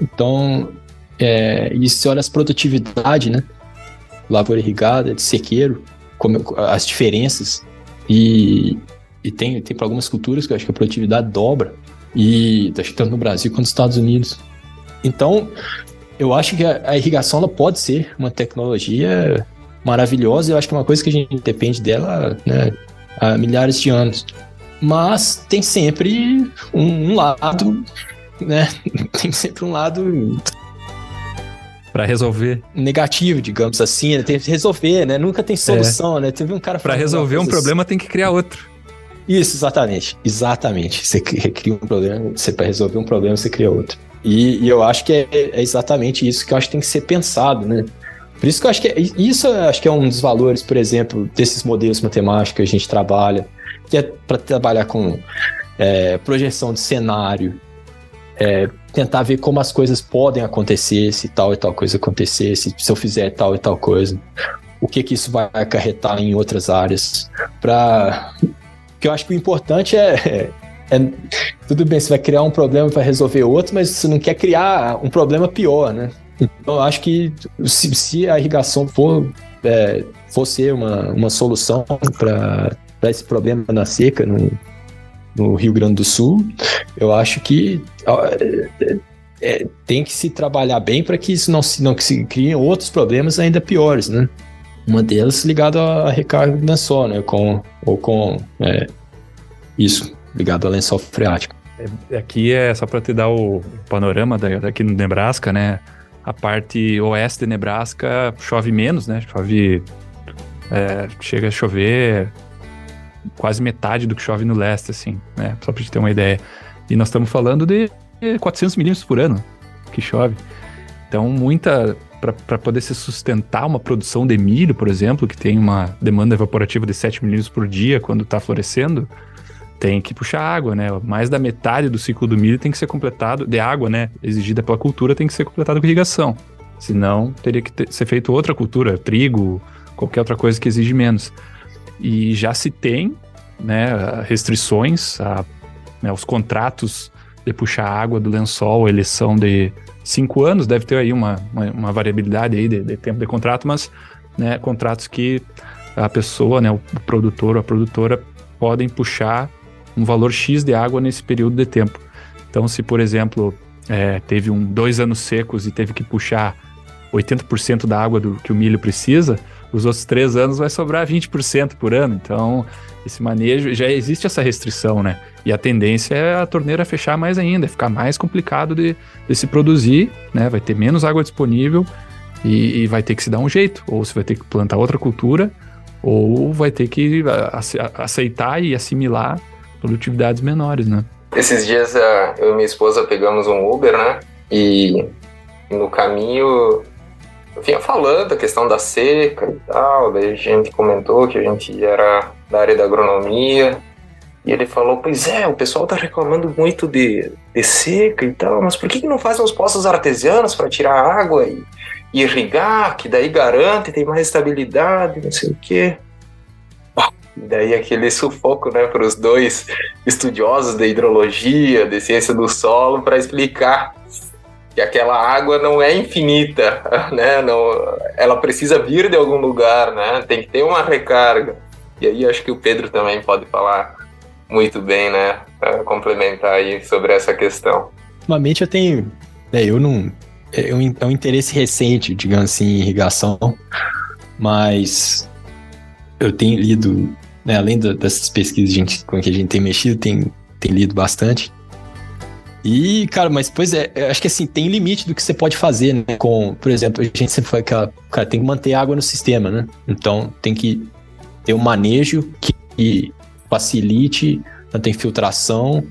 Então, É, e se olha as produtividade, né? Lavoura irrigada, de sequeiro, como, as diferenças. E, e tem, tem para algumas culturas que eu acho que a produtividade dobra. E acho que tanto no Brasil quanto nos Estados Unidos. Então, eu acho que a, a irrigação ela pode ser uma tecnologia maravilhosa. Eu acho que é uma coisa que a gente depende dela né, há milhares de anos. Mas tem sempre um, um lado, né? <laughs> Tem sempre um lado para resolver. Negativo, digamos assim, né? Tem que resolver, né? Nunca tem solução, é. né? Teve um cara Para resolver um problema tem que criar outro. Isso, exatamente. Exatamente. Você cria um problema, você para resolver um problema, você cria outro. E, e eu acho que é, é, exatamente isso que eu acho que tem que ser pensado, né? Por isso que eu acho que é, isso acho que é um dos valores, por exemplo, desses modelos matemáticos que a gente trabalha, que é para trabalhar com é, projeção de cenário, é, tentar ver como as coisas podem acontecer, se tal e tal coisa acontecer, se, se eu fizer tal e tal coisa, o que que isso vai acarretar em outras áreas, para que eu acho que o importante é, é, é, tudo bem, você vai criar um problema para resolver outro, mas você não quer criar um problema pior, né? Então, eu acho que se, se a irrigação for, é, for ser uma, uma solução para esse problema na seca no, no Rio Grande do Sul, eu acho que é, é, tem que se trabalhar bem para que isso não se, não que se criem outros problemas ainda piores, né? Uma delas ligada à recarga do lençol, né? Com, ou com é, isso, ligado ao lençol freático. É, aqui é só para te dar o panorama daqui no Nebraska, né? A parte oeste de Nebraska chove menos, né? Chove. É, chega a chover quase metade do que chove no leste, assim, né? Só pra gente ter uma ideia. E nós estamos falando de 400 milímetros por ano que chove. Então, muita. Para poder se sustentar uma produção de milho, por exemplo, que tem uma demanda evaporativa de 7 milímetros por dia quando está florescendo, tem que puxar água, né? Mais da metade do ciclo do milho tem que ser completado, de água, né? Exigida pela cultura, tem que ser completado com irrigação. Senão, teria que ter, ser feito outra cultura, trigo, qualquer outra coisa que exige menos. E já se tem né, restrições, a, né, os contratos de puxar água do lençol, eles são de cinco anos, deve ter aí uma, uma, uma variabilidade aí de, de, tempo de contrato, mas né, contratos que a pessoa, né, o produtor ou a produtora podem puxar um valor X de água nesse período de tempo. Então, se, por exemplo, é, teve um, dois anos secos e teve que puxar 80% da água do que o milho precisa, os outros três anos vai sobrar 20% por ano. Então, esse manejo, já existe essa restrição, né? E a tendência é a torneira fechar mais ainda, é ficar mais complicado de, de se produzir, né? Vai ter menos água disponível e, e, vai ter que se dar um jeito. Ou você vai ter que plantar outra cultura, ou vai ter que aceitar e assimilar produtividades menores, né? Esses dias eu e minha esposa pegamos um Uber, né? E no caminho vinha falando a questão da seca e tal, daí a gente comentou que a gente era da área da agronomia, e ele falou, pois é, o pessoal tá reclamando muito de, de seca e tal, mas por que, que não fazem os poços artesianos para tirar água e, e, irrigar, que daí garante, tem mais estabilidade, não sei o quê. E daí aquele <laughs> sufoco, né, para os dois estudiosos de hidrologia, de ciência do solo, para explicar que aquela água não é infinita, <laughs> né? Não, ela precisa vir de algum lugar, né? Tem que ter uma recarga. E aí acho que o Pedro também pode falar muito bem, né? Pra complementar aí sobre essa questão. Ultimamente eu tenho, é, eu não, é um, é um interesse recente, digamos assim, em irrigação, mas eu tenho lido, né, além dessas pesquisas gente, com que a gente tem mexido, tem, tem lido bastante. E, cara, mas pois é, acho que assim, tem limite do que você pode fazer, né? Com, por exemplo, a gente sempre fala que, cara, tem que manter água no sistema, né? Então tem que ter um manejo que facilite tanto a infiltração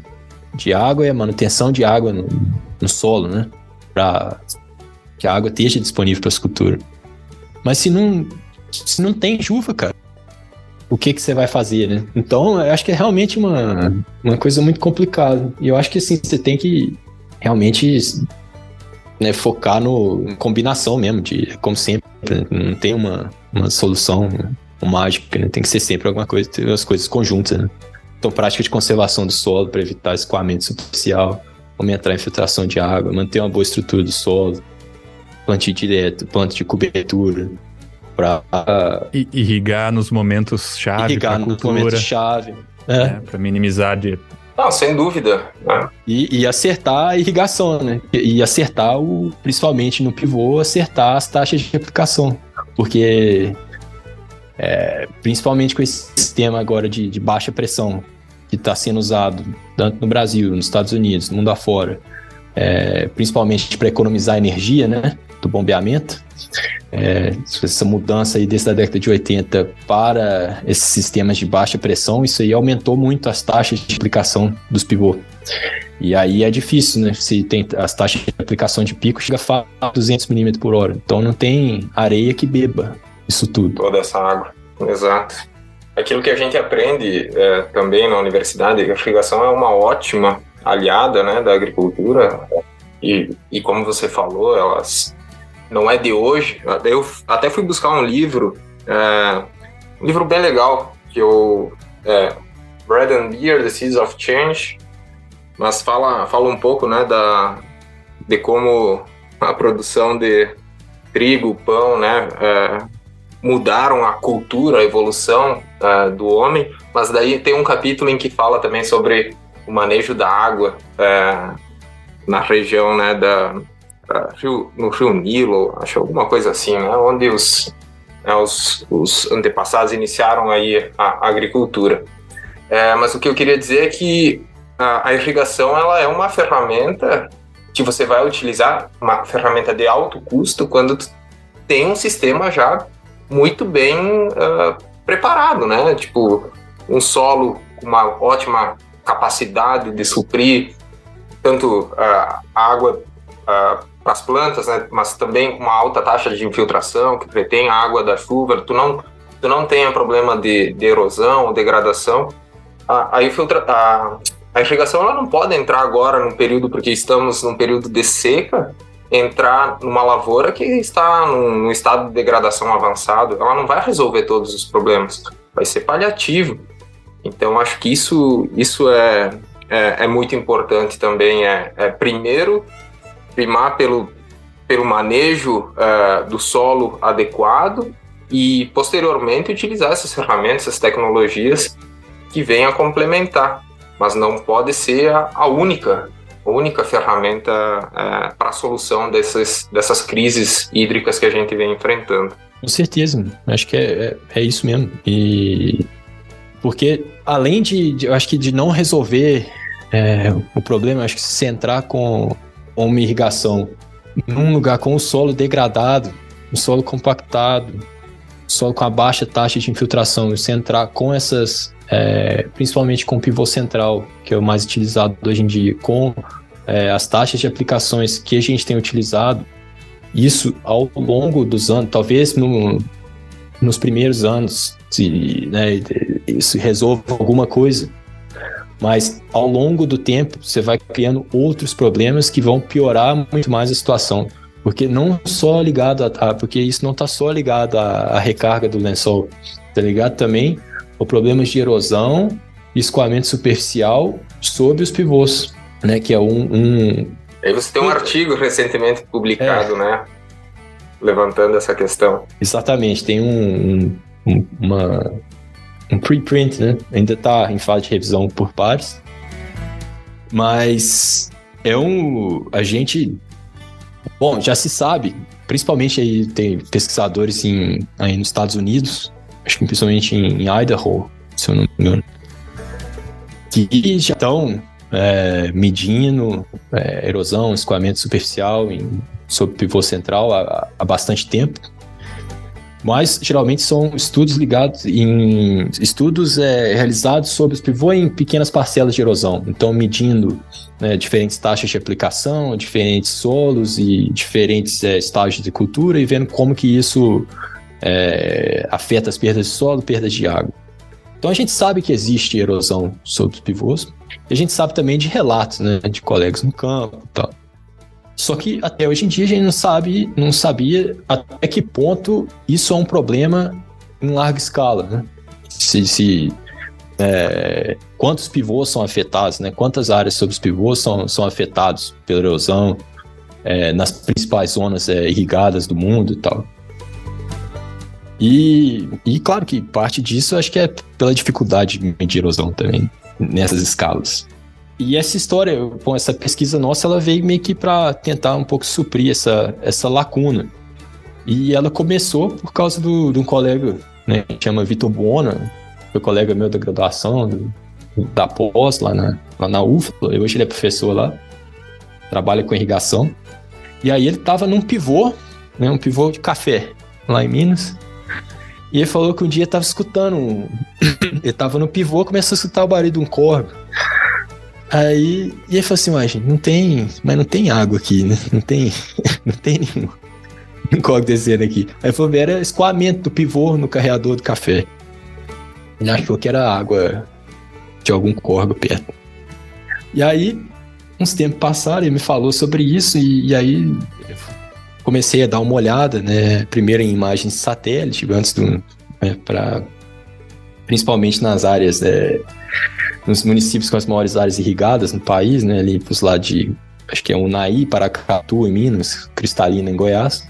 de água e a manutenção de água no, no solo, né? Para que a água esteja disponível para a escultura. Mas se não, se não tem chuva, cara, o que que você vai fazer, né? Então, eu acho que é realmente uma, uma coisa muito complicada. E eu acho que, assim, você tem que realmente né, focar no combinação mesmo, de, como sempre, não tem uma, uma solução né, mágica, né? Tem que ser sempre alguma coisa, as coisas conjuntas, né? Então, prática de conservação do solo para evitar escoamento superficial, aumentar a infiltração de água, manter uma boa estrutura do solo, plantio direto, plantio de cobertura, para irrigar nos momentos chave irrigar nos momentos chave, é. é para minimizar de não, sem dúvida. Né? E, e, acertar a irrigação, né? E, e, acertar, o, principalmente no pivô, acertar as taxas de aplicação. Porque, é, principalmente com esse sistema agora de, de baixa pressão que está sendo usado tanto no Brasil, nos Estados Unidos, no mundo afora, é, principalmente para economizar energia, né? Do bombeamento. É, essa mudança aí desde a década de 80 para esses sistemas de baixa pressão, isso aí aumentou muito as taxas de aplicação dos pivô. E aí é difícil, né? Se tem as taxas de aplicação de pico chega a 200 milímetros por hora. Então não tem areia que beba isso tudo. Toda essa água, exato. Aquilo que a gente aprende é, também na universidade, a irrigação é uma ótima aliada né, da agricultura. E, e como você falou, elas não é de hoje. Eu até fui buscar um livro, é, um livro bem legal, que eu. É, Bread and Beer, The Seeds of Change, mas fala, fala um pouco né, da, de como a produção de trigo, pão, né, é, mudaram a cultura, a evolução é, do homem, mas daí tem um capítulo em que fala também sobre o manejo da água é, na região né, da, no Rio Nilo, acho alguma coisa assim, né? Onde os, né, os, os antepassados iniciaram aí a, agricultura. É, mas o que eu queria dizer é que a, a, irrigação ela é uma ferramenta que você vai utilizar, uma ferramenta de alto custo, quando tem um sistema já muito bem uh, preparado, né? Tipo, um solo com uma ótima capacidade de suprir tanto uh, água uh, as plantas, né? Mas também com uma alta taxa de infiltração que retém a água da chuva, tu não tu não tenha problema de, de erosão ou degradação. A, a, infiltra, a, a irrigação ela não pode entrar agora num período porque estamos num período de seca, entrar numa lavoura que está num, estado de degradação avançado, ela não vai resolver todos os problemas, vai ser paliativo. Então acho que isso isso é é, é muito importante também. É, é primeiro primar pelo, pelo manejo uh, do solo adequado e, posteriormente, utilizar essas ferramentas, essas tecnologias que vêm a complementar, mas não pode ser a, a única única ferramenta uh, para a solução dessas, dessas crises hídricas que a gente vem enfrentando. Com certeza, acho que é, é, é isso mesmo. E porque além de, de, eu acho que de não resolver é, o problema, acho que se centrar com uma irrigação num lugar com o solo degradado, o solo compactado, solo com a baixa taxa de infiltração, e você entrar com essas, é, principalmente com o pivô central, que é o mais utilizado hoje em dia, com é, as taxas de aplicações que a gente tem utilizado, isso ao longo dos anos, talvez no, nos primeiros anos, se né, isso resolva alguma coisa, mas ao longo do tempo você vai criando outros problemas que vão piorar muito mais a situação. Porque não só ligado a. a porque isso não está só ligado à, à, recarga do lençol, está ligado também ao problemas de erosão e escoamento superficial sobre os pivôs, né? Que é um. um... Aí você tem um artigo recentemente publicado, é. né? Levantando essa questão. Exatamente, tem um, um uma, um preprint, né? Ainda está em fase de revisão por pares. Mas é um. A gente. Bom, já se sabe, principalmente aí tem pesquisadores em, aí nos Estados Unidos, acho que principalmente em, Idaho, se eu não me engano, que já estão é, medindo é, erosão, escoamento superficial em, sob pivô central há, há bastante tempo mas geralmente são estudos ligados em estudos é, realizados sobre os pivô em pequenas parcelas de erosão, então medindo né, diferentes taxas de aplicação, diferentes solos e diferentes é, estágios de cultura e vendo como que isso é, afeta as perdas de solo, perdas de água. Então a gente sabe que existe erosão sobre os pivôs e a gente sabe também de relatos né, de colegas no campo e tal. Só que até hoje em dia a gente não sabe, não sabia até que ponto isso é um problema em larga escala, né? Se, se é, quantos pivôs são afetados, né? Quantas áreas sobre os pivôs são, são afetados pela erosão? é, nas principais zonas é, irrigadas do mundo e tal. E, e claro que parte disso acho que é pela dificuldade de medir erosão também, nessas escalas. E essa história, essa pesquisa nossa, ela veio meio que para tentar um pouco suprir essa, essa lacuna. E ela começou por causa do, de um colega, né, que chama Vitor Buona, foi colega meu da graduação, do, da pós lá na, lá na UFLA, hoje ele é professor lá, trabalha com irrigação. E aí ele tava num pivô, né, um pivô de café, lá em Minas. E ele falou que um dia tava escutando, um... <coughs> ele tava no pivô, começou a escutar o barulho de um corvo. Aí, e ele falou assim, mas não tem, mas não tem água aqui, né? Não tem, <laughs> não tem nenhum, nenhum descendo aqui. Aí falou, era escoamento do pivô no carreador do café. Ele achou que era água de algum corvo perto. E aí, uns tempos passaram, ele me falou sobre isso e, e aí comecei a dar uma olhada, né? Primeiro em imagens de satélite, antes do... Né, para principalmente nas áreas... É, nos municípios com as maiores áreas irrigadas no país, né? Ali pros lados de, acho que é Unai, Paracatu em Minas, Cristalina em Goiás.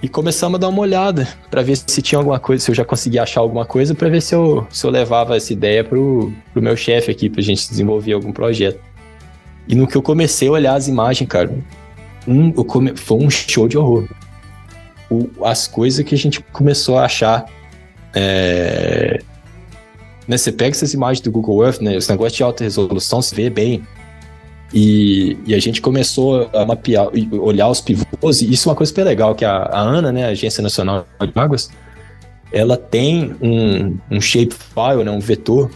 E começamos a dar uma olhada para ver se tinha alguma coisa, se eu já conseguia achar alguma coisa, para ver se eu, se eu levava essa ideia pro, pro meu chefe aqui, pra gente desenvolver algum projeto. E no que eu comecei a olhar as imagens, cara, um, come, foi um show de horror. O, as coisas que a gente começou a achar é, né, você pega essas imagens do Google Earth, né, os negócios de alta resolução, se vê bem. E, e a gente começou a mapear, olhar os pivôs, e isso é uma coisa super legal, que a, a ANA, né, a Agência Nacional de Águas, ela tem um, um shapefile, né, um vetor,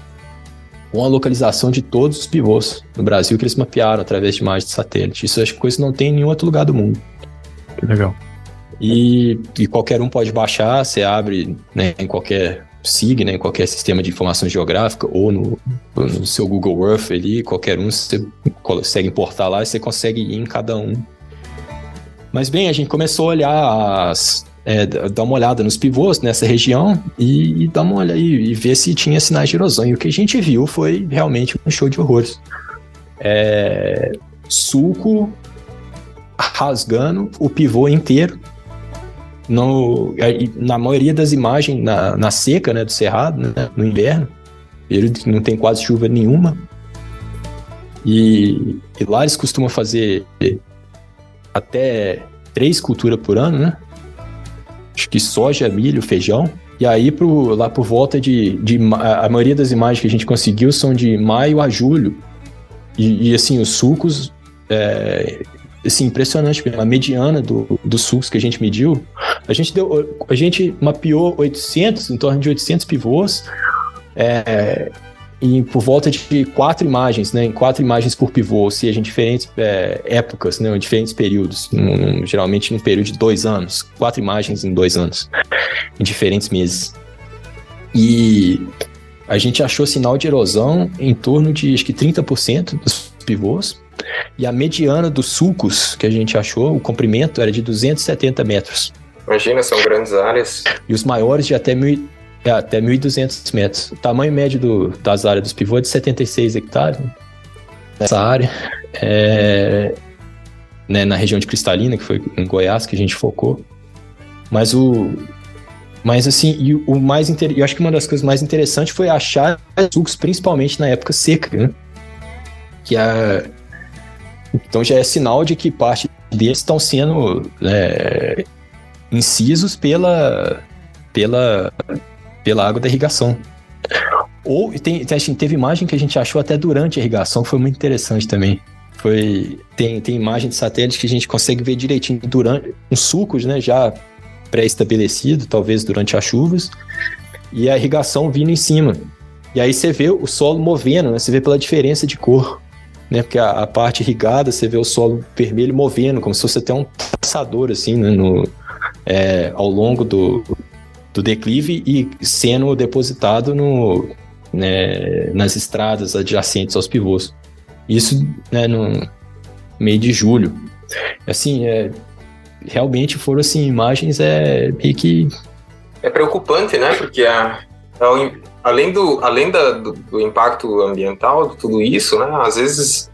com a localização de todos os pivôs no Brasil que eles mapearam através de imagens de satélite. Isso acho que coisa não tem em nenhum outro lugar do mundo. Que legal. E, e qualquer um pode baixar, você abre né, em qualquer SIG, né, qualquer sistema de informação geográfica, ou no, no seu Google Earth ali, qualquer um, você consegue importar lá e você consegue ir em cada um. Mas bem, a gente começou a olhar as, é, dar uma olhada nos pivôs nessa região e, e dar uma olhada e, e, ver se tinha sinais de erosão. E o que a gente viu foi realmente um show de horrores. É, sulco rasgando o pivô inteiro no, na maioria das imagens, na, na seca né, do Cerrado, né, no inverno, ele não tem quase chuva nenhuma. E, e lá eles costumam fazer até três culturas por ano, né? Acho que soja, milho, feijão. E aí, pro, lá por volta de, de. A maioria das imagens que a gente conseguiu são de maio a julho. E, e assim, os sucos é, assim, impressionante. A mediana do, dos sucos que a gente mediu, a gente, deu, a gente mapeou 800, em torno de 800 pivôs, é, em, por volta de quatro imagens, né, em quatro imagens por pivô, ou seja, em diferentes é, épocas, né, em diferentes períodos, num, geralmente num período de dois anos, quatro imagens em dois anos, em diferentes meses. E a gente achou sinal de erosão em torno de acho que 30% dos pivôs, e a mediana dos sulcos que a gente achou, o comprimento era de 270 metros. Imagina, são grandes áreas. E os maiores de até, mil, é, até 1.200 metros. O tamanho médio do, das áreas dos pivôs é de 76 hectares. Né? Nessa área. É, né, na região de Cristalina, que foi em Goiás que a gente focou. Mas o. Mas assim, o mais inter... eu acho que uma das coisas mais interessantes foi achar sulcos, principalmente na época seca, né? Que a, então já é sinal de que parte deles estão sendo é, incisos pela, pela, pela água da irrigação. Ou tem, tem, teve imagem que a gente achou até durante a irrigação, foi muito interessante também. Foi, tem, tem imagem de satélite que a gente consegue ver direitinho durante uns sucos, né, já pré-estabelecido, talvez durante as chuvas, e a irrigação vindo em cima. E aí você vê o solo movendo, né, você vê pela diferença de cor né? Porque a, a, parte irrigada, você vê o solo vermelho movendo, como se fosse até um passador, assim, né? No, é, ao longo do, do declive e sendo depositado no, né, nas estradas adjacentes aos pivôs. Isso né, no meio de julho. Assim, é, realmente foram assim, imagens é, meio que. É preocupante, né? Porque a, a além do, além da, do, do, impacto ambiental, de tudo isso, né? Às vezes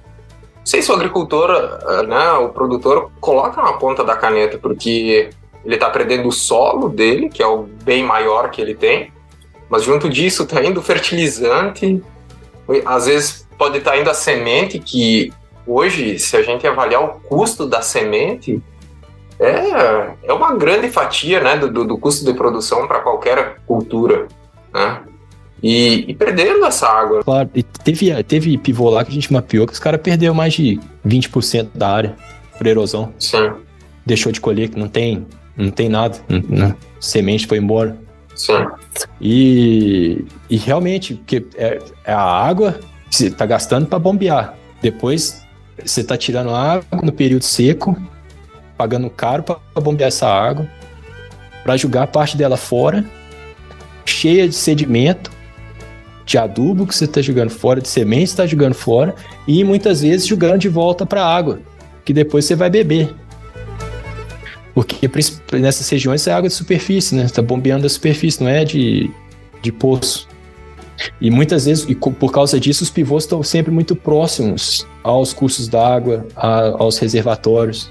sei se o agricultor, ah, né, o produtor, coloca na ponta da caneta, porque ele está perdendo o solo dele, que é o bem maior que ele tem, mas junto disso está indo fertilizante, às vezes pode estar tá indo a semente, que hoje, se a gente avaliar o custo da semente, é, é uma grande fatia né, do, do custo de produção para qualquer cultura. Né? E, e perdendo essa água. Claro, e teve, teve pivô lá que a gente mapeou que os caras perderam mais de 20% da área por erosão. Sim. Deixou de colher, que não tem, não tem nada. Né? Semente foi embora. Sim. E, e realmente, porque é, é a água que você está gastando para bombear. Depois você está tirando água no período seco, pagando caro para bombear essa água, para jogar parte dela fora, cheia de sedimento, de adubo que você está jogando fora, de semente que está jogando fora, e muitas vezes jogando de volta para a água, que depois você vai beber. Porque nessas regiões é água de superfície, né? Está bombeando a superfície, não é de, de poço. E muitas vezes, e por causa disso, os pivôs estão sempre muito próximos aos cursos d'água, aos reservatórios.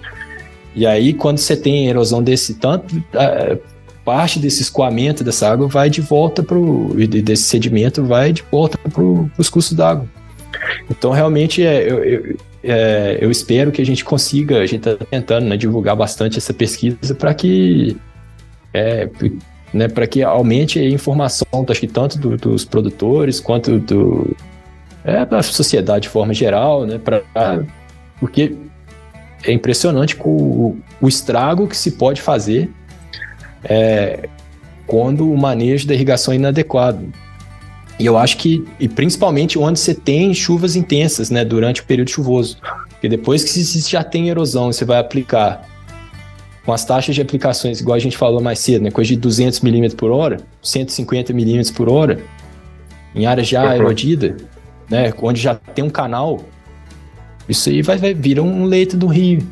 E aí, quando você tem erosão desse tanto, parte desse escoamento dessa água vai de volta para desse sedimento vai de volta para os cursos d'água. Então, realmente, é, eu, eu, é, eu, espero que a gente consiga, a gente está tentando né, divulgar bastante essa pesquisa para que é, né, para que aumente a informação, acho que tanto do, dos produtores quanto do, é, da sociedade de forma geral, né, pra, porque é impressionante o, o estrago que se pode fazer é, quando o manejo da irrigação é inadequado. E eu acho que, e principalmente onde você tem chuvas intensas, né, durante o período chuvoso. Porque depois que você já tem erosão, você vai aplicar com as taxas de aplicações, igual a gente falou mais cedo, né, coisa de 200 milímetros por hora, 150 milímetros por hora, em área já uhum. erodida, né, onde já tem um canal, isso aí vai, vai virar um leito do rio.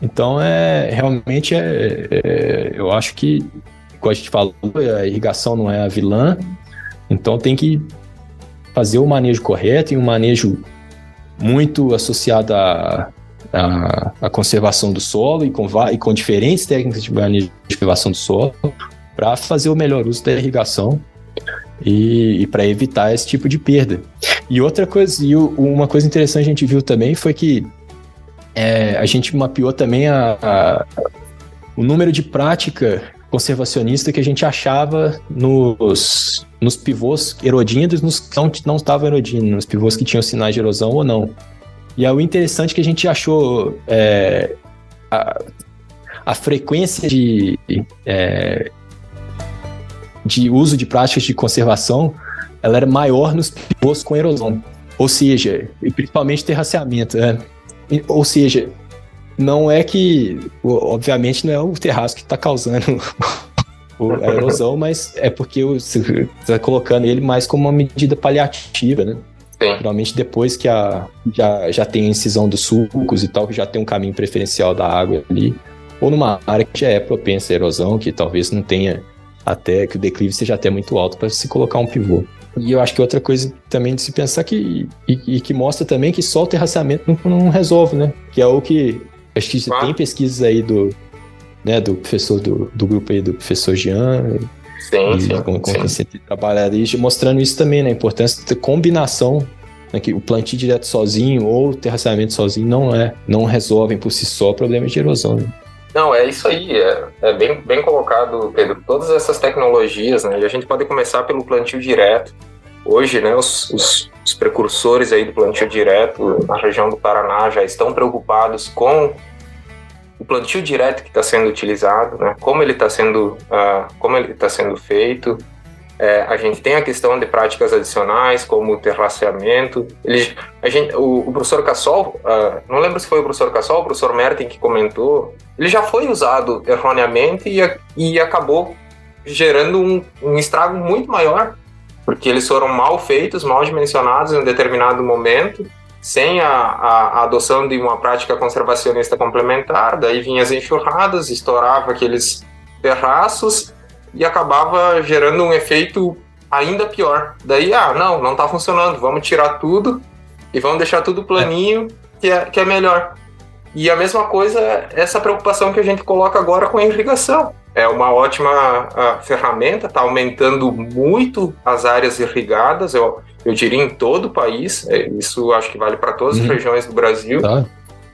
Então, é realmente, é, é, eu acho que, como a gente falou, a irrigação não é a vilã, então tem que fazer o manejo correto e um manejo muito associado a a, a conservação do solo e com, e com diferentes técnicas de manejo de conservação do solo para fazer o melhor uso da irrigação e, e para evitar esse tipo de perda. E outra coisa, e uma coisa interessante a gente viu também foi que é, a gente mapeou também a, a, o número de prática conservacionista que a gente achava nos, nos pivôs erodindo e nos que não, não estavam erodindo, nos pivôs que tinham sinais de erosão ou não. E é o interessante que a gente achou é, a, a, frequência de, é, de uso de práticas de conservação ela era maior nos pivôs com erosão. Ou seja, e principalmente terraceamento. Né? Ou seja, não é que, obviamente, não é o terraço que está causando <laughs> a erosão, mas é porque você está colocando ele mais como uma medida paliativa, né? Sim. Geralmente depois que a, já, já tem a incisão dos sulcos e tal, que já tem um caminho preferencial da água ali, ou numa área que já é propensa à erosão, que talvez não tenha até que o declive seja até muito alto para se colocar um pivô. E eu acho que outra coisa também de se pensar que e, e que mostra também que só o terraceamento não, não, resolve, né? Que é o que acho que tem pesquisas aí do né, do professor do, do grupo aí do professor Jean Sim, e, sim. Com, com sim. tem trabalhado e mostrando isso também, né? A importância da combinação, né, que o plantio direto sozinho ou o terraceamento sozinho não é, não resolvem por si só problemas de erosão. Né? Não, é isso aí, é, é, bem, bem colocado, Pedro. Todas essas tecnologias, né? E a gente pode começar pelo plantio direto. Hoje, né, os, os, os precursores aí do plantio direto na região do Paraná já estão preocupados com o plantio direto que está sendo utilizado, né? como ele está sendo, uh, como ele está sendo feito. É, a gente tem a questão de práticas adicionais, como o terraceamento. Ele, a gente, o, o professor Cassol, uh, não lembro se foi o professor Cassol ou o professor Merten que comentou, ele já foi usado erroneamente e, e acabou gerando um, um estrago muito maior, porque eles foram mal feitos, mal dimensionados em um determinado momento, sem a, a, a, adoção de uma prática conservacionista complementar, daí vinha as enxurradas, estourava aqueles terraços e acabava gerando um efeito ainda pior. Daí, ah, não, não está funcionando, vamos tirar tudo e vamos deixar tudo planinho que é, que é melhor. E a mesma coisa, essa preocupação que a gente coloca agora com a irrigação. É uma ótima ferramenta, está aumentando muito as áreas irrigadas, eu, eu diria em todo o país, é, isso acho que vale para todas uhum. as regiões do Brasil. Tá.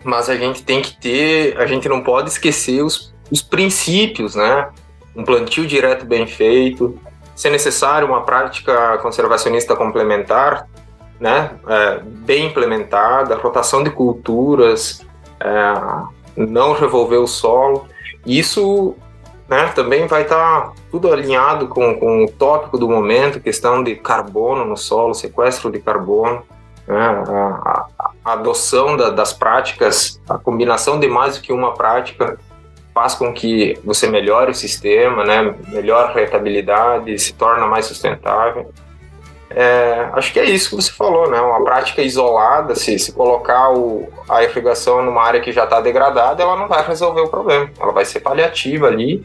Mas a gente tem que ter, a gente não pode esquecer os, os princípios, né? Um plantio direto bem feito, se necessário, uma prática conservacionista complementar, né? É, bem implementada, rotação de culturas, é, não revolver o solo. Isso né, também vai estar tá tudo alinhado com, com o tópico do momento, questão de carbono no solo, sequestro de carbono, né, a, a, adoção da, das práticas, a combinação de mais do que uma prática faz com que você melhore o sistema, né, melhore a rentabilidade, se torna mais sustentável. É, acho que é isso que você falou, né? Uma prática isolada, se, se colocar o, a irrigação numa área que já está degradada, ela não vai resolver o problema. Ela vai ser paliativa ali,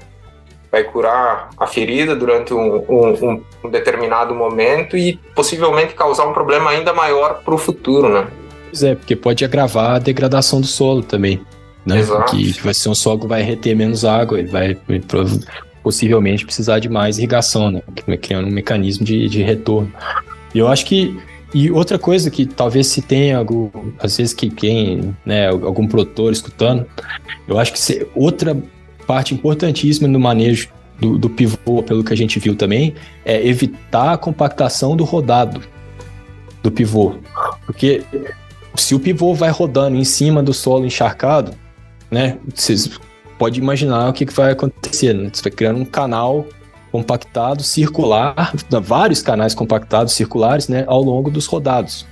vai curar a ferida durante um, um, um determinado momento e possivelmente causar um problema ainda maior para o futuro, né? Pois é, porque pode agravar a degradação do solo também. Né? Exato. Que, que vai ser um solo que vai reter menos água, ele vai possivelmente precisar de mais irrigação, né? Criando um mecanismo de, de retorno. E eu acho que. E outra coisa que talvez se tenha, algum, às vezes, que quem, né, algum produtor escutando, eu acho que se, outra parte importantíssima no manejo do, do pivô, pelo que a gente viu também, é evitar a compactação do rodado do pivô. Porque se o pivô vai rodando em cima do solo encharcado, né? Vocês pode imaginar o que, que vai acontecer. Né? Você vai criando um canal compactado, circular, vários canais compactados, circulares, né, ao longo dos rodados.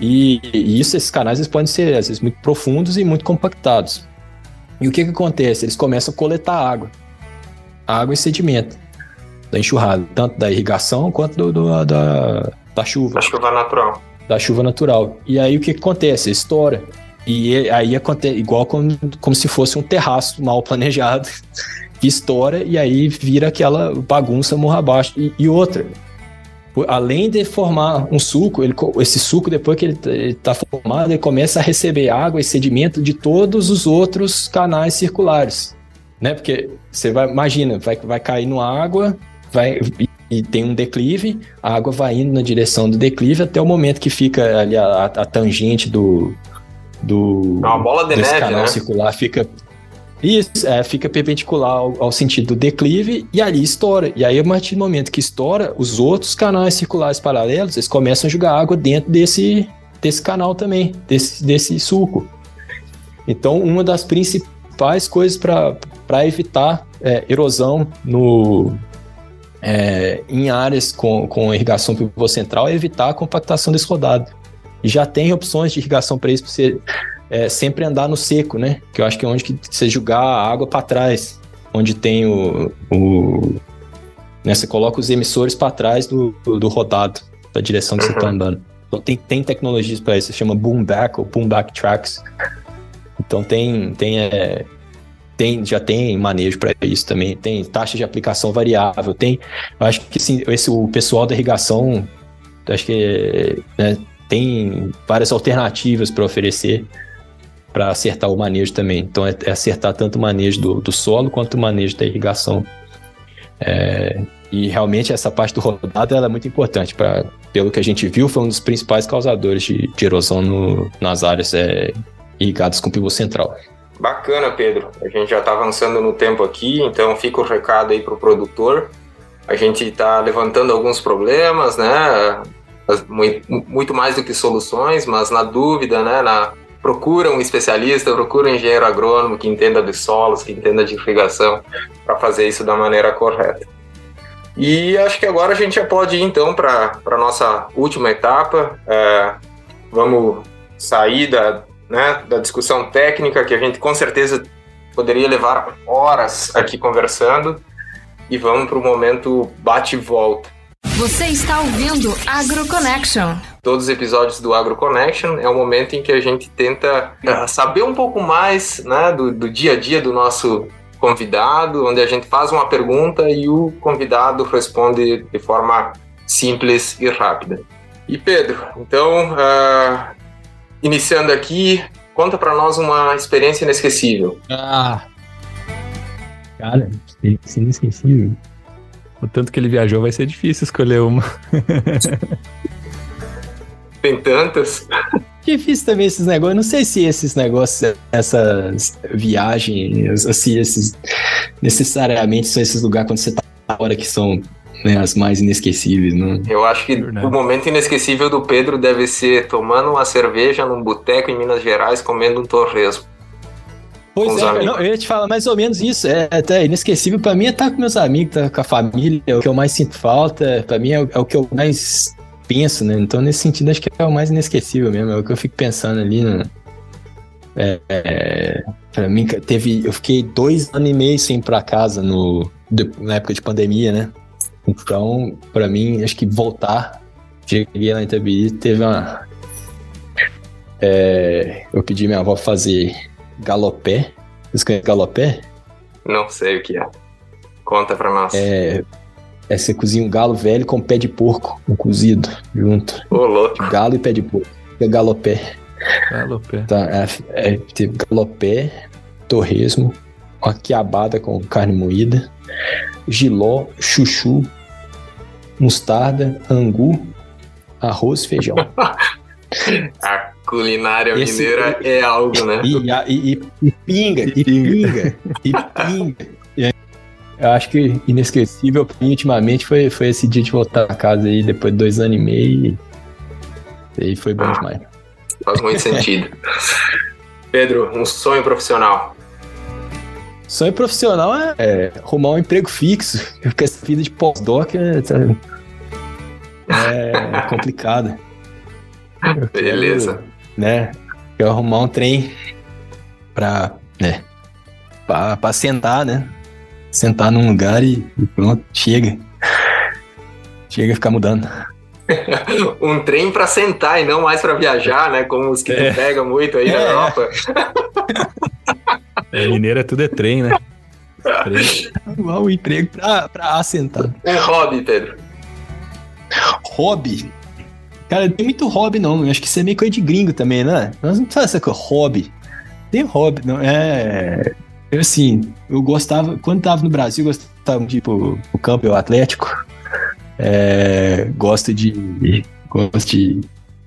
E, e isso, esses canais eles podem ser, às vezes, muito profundos e muito compactados. E o que, que acontece? Eles começam a coletar água. Água e sedimento da enxurrada, tanto da irrigação quanto do, do, da, da chuva. Da chuva natural. Da chuva natural. E aí o que, que acontece? Estoura. E aí acontece igual como, como se fosse um terraço mal planejado <laughs> que estoura e aí vira aquela bagunça morra abaixo. E, e outra, além de formar um suco, ele, esse suco, depois que ele está formado, ele começa a receber água e sedimento de todos os outros canais circulares. Né? Porque você vai, imagina, vai, vai cair no água, vai, e tem um declive, a água vai indo na direção do declive até o momento que fica ali a, a tangente do, do é uma bola de neve, canal né? circular fica isso, é, fica perpendicular ao, ao, sentido do declive e ali estoura. E aí, a partir do momento que estoura, os outros canais circulares paralelos, eles começam a jogar água dentro desse, desse canal também, desse, desse sulco. Então, uma das principais coisas para evitar é, erosão no, é, em áreas com, com irrigação pivô central é evitar a compactação desse rodado. E já tem opções de irrigação para isso, para você é, sempre andar no seco, né? Que eu acho que é onde que você jogar a água para trás, onde tem o, o né, você coloca os emissores para trás do, do, rodado, da direção que você está andando. Então tem, tem tecnologias para isso, se chama boom back ou boom back tracks. Então tem, tem, é, tem já tem manejo para isso também, tem taxa de aplicação variável, tem, eu acho que sim, esse o pessoal da irrigação, acho que né, tem várias alternativas para oferecer para acertar o manejo também. Então, é, é, acertar tanto o manejo do, do solo quanto o manejo da irrigação. É, e realmente essa parte do rodado é muito importante. Pra, pelo que a gente viu, foi um dos principais causadores de, de erosão no, nas áreas é, irrigadas com pivô central. Bacana, Pedro. A gente já está avançando no tempo aqui, então fica o recado aí para o produtor. A gente está levantando alguns problemas, né? Muito mais do que soluções, mas na dúvida, né, na, procura um especialista, procura um engenheiro agrônomo que entenda de solos, que entenda de irrigação, para fazer isso da maneira correta. E acho que agora a gente já pode ir então para a nossa última etapa. É, vamos sair da, né, da discussão técnica, que a gente com certeza poderia levar horas aqui conversando, e vamos para o momento bate e volta. Você está ouvindo Agro Connection. Todos os episódios do Agro Connection é o momento em que a gente tenta uh, saber um pouco mais né, do, do dia a dia do nosso convidado, onde a gente faz uma pergunta e o convidado responde de forma simples e rápida. E Pedro, então uh, iniciando aqui, conta pra nós uma experiência inesquecível. Ah. Cara, experiência inesquecível. O tanto que ele viajou vai ser difícil escolher uma. <laughs> Tem tantas. Difícil também esses negócios. Não sei se esses negócios, essas viagens, assim, esses necessariamente são esses lugares quando você tá fora que são né, as mais inesquecíveis, né? Eu acho que Verdade. o momento inesquecível do Pedro deve ser tomando uma cerveja num boteco em Minas Gerais, comendo um torresmo. Pois é, amigos. eu ia te falar mais ou menos isso. É até inesquecível pra mim é estar com meus amigos, estar com a família, é o que eu mais sinto falta. Pra mim é, o- é o que eu mais penso, né? Então, nesse sentido, acho que é o mais inesquecível mesmo. É o que eu fico pensando ali, né? É, é, pra mim, teve. Eu fiquei dois anos e meio sem ir pra casa no, na época de pandemia, né? Então, pra mim, acho que voltar. Cheguei lá em Itabiri, teve uma. é, eu pedi minha avó fazer galopé. Vocês conhecem galopé? Não sei o que é. Conta pra nós. É, é você cozinha um galo velho com pé de porco, um cozido junto. Ô, louco. Galo e pé de porco. É galopé. Alô, pé. Tá, é, é, teve galopé, torresmo, uma quiabada com carne moída, giló, chuchu, mostarda, angu, arroz e feijão. <laughs> culinária Esse- mineira é algo, né? E, e- e- e pinga, e pinga, e pinga. Eu acho que inesquecível pra mim ultimamente foi, foi esse dia de voltar pra casa aí depois de dois anos e meio. E aí foi bom Ah. demais. Faz muito sentido. Pedro, um sonho profissional. Sonho profissional é, é arrumar um emprego fixo, <laughs> porque essa vida de pós-doc é, tá- é complicada. Beleza. Né? Quero arrumar um trem pra, né? Pra, pra sentar, né? Sentar num lugar e, e pronto, chega. Chega a ficar mudando. <laughs> Um trem pra sentar e não mais pra viajar, né? Como os que É. tu pega muito aí na É. Europa. É, mineiro é tudo é trem, né? Arrumar um emprego pra, pra assentar. Um hobby, Pedro. Hobby. Cara, não tem muito hobby, não. Eu acho que isso é meio coisa de gringo também, né? Nós não faz essa hobby. Tem hobby, não. É. Eu, assim, eu gostava. Quando tava no Brasil, eu gostava, tipo, o campo e o Atlético. É, gosto de. Gosto de.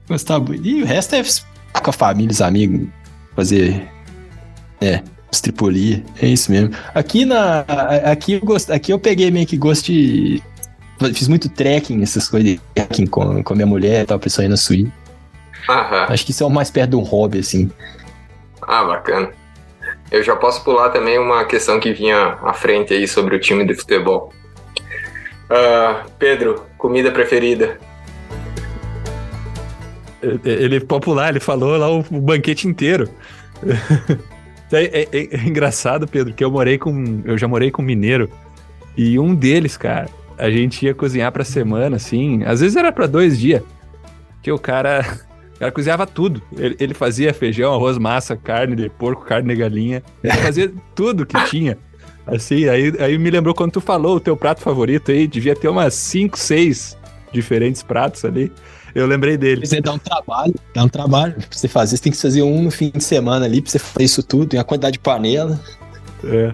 Gostava. E o resto é com a família, os amigos. Fazer. É. Os tripoli. É isso mesmo. Aqui na. Aqui eu, gosto, aqui eu peguei meio que gosto de. Fiz muito trekking, essas coisas, trekking com, com a minha mulher e tal, pessoal na Suíça. Aham. Acho que isso é o mais perto de um hobby, assim. Ah, bacana. Eu já posso pular também uma questão que vinha à frente aí sobre o time de futebol. Ah, Pedro, comida preferida. Ele popular, ele falou lá o, o banquete inteiro. <laughs> é, é- é engraçado, Pedro, que eu morei com. Eu já morei com um mineiro. E um deles, cara, a gente ia cozinhar pra semana, assim. Às vezes era pra dois dias. Que o cara. O cara cozinhava tudo. Ele, ele fazia feijão, arroz, massa, carne de porco, carne de galinha. Ele fazia tudo que tinha. Assim, aí, aí me lembrou quando tu falou o teu prato favorito aí. Devia ter umas cinco, seis diferentes pratos ali. Eu lembrei dele. Você dá um trabalho, dá um trabalho pra você fazer. Você tem que fazer um no fim de semana ali pra você fazer isso tudo, em uma quantidade de panela. É,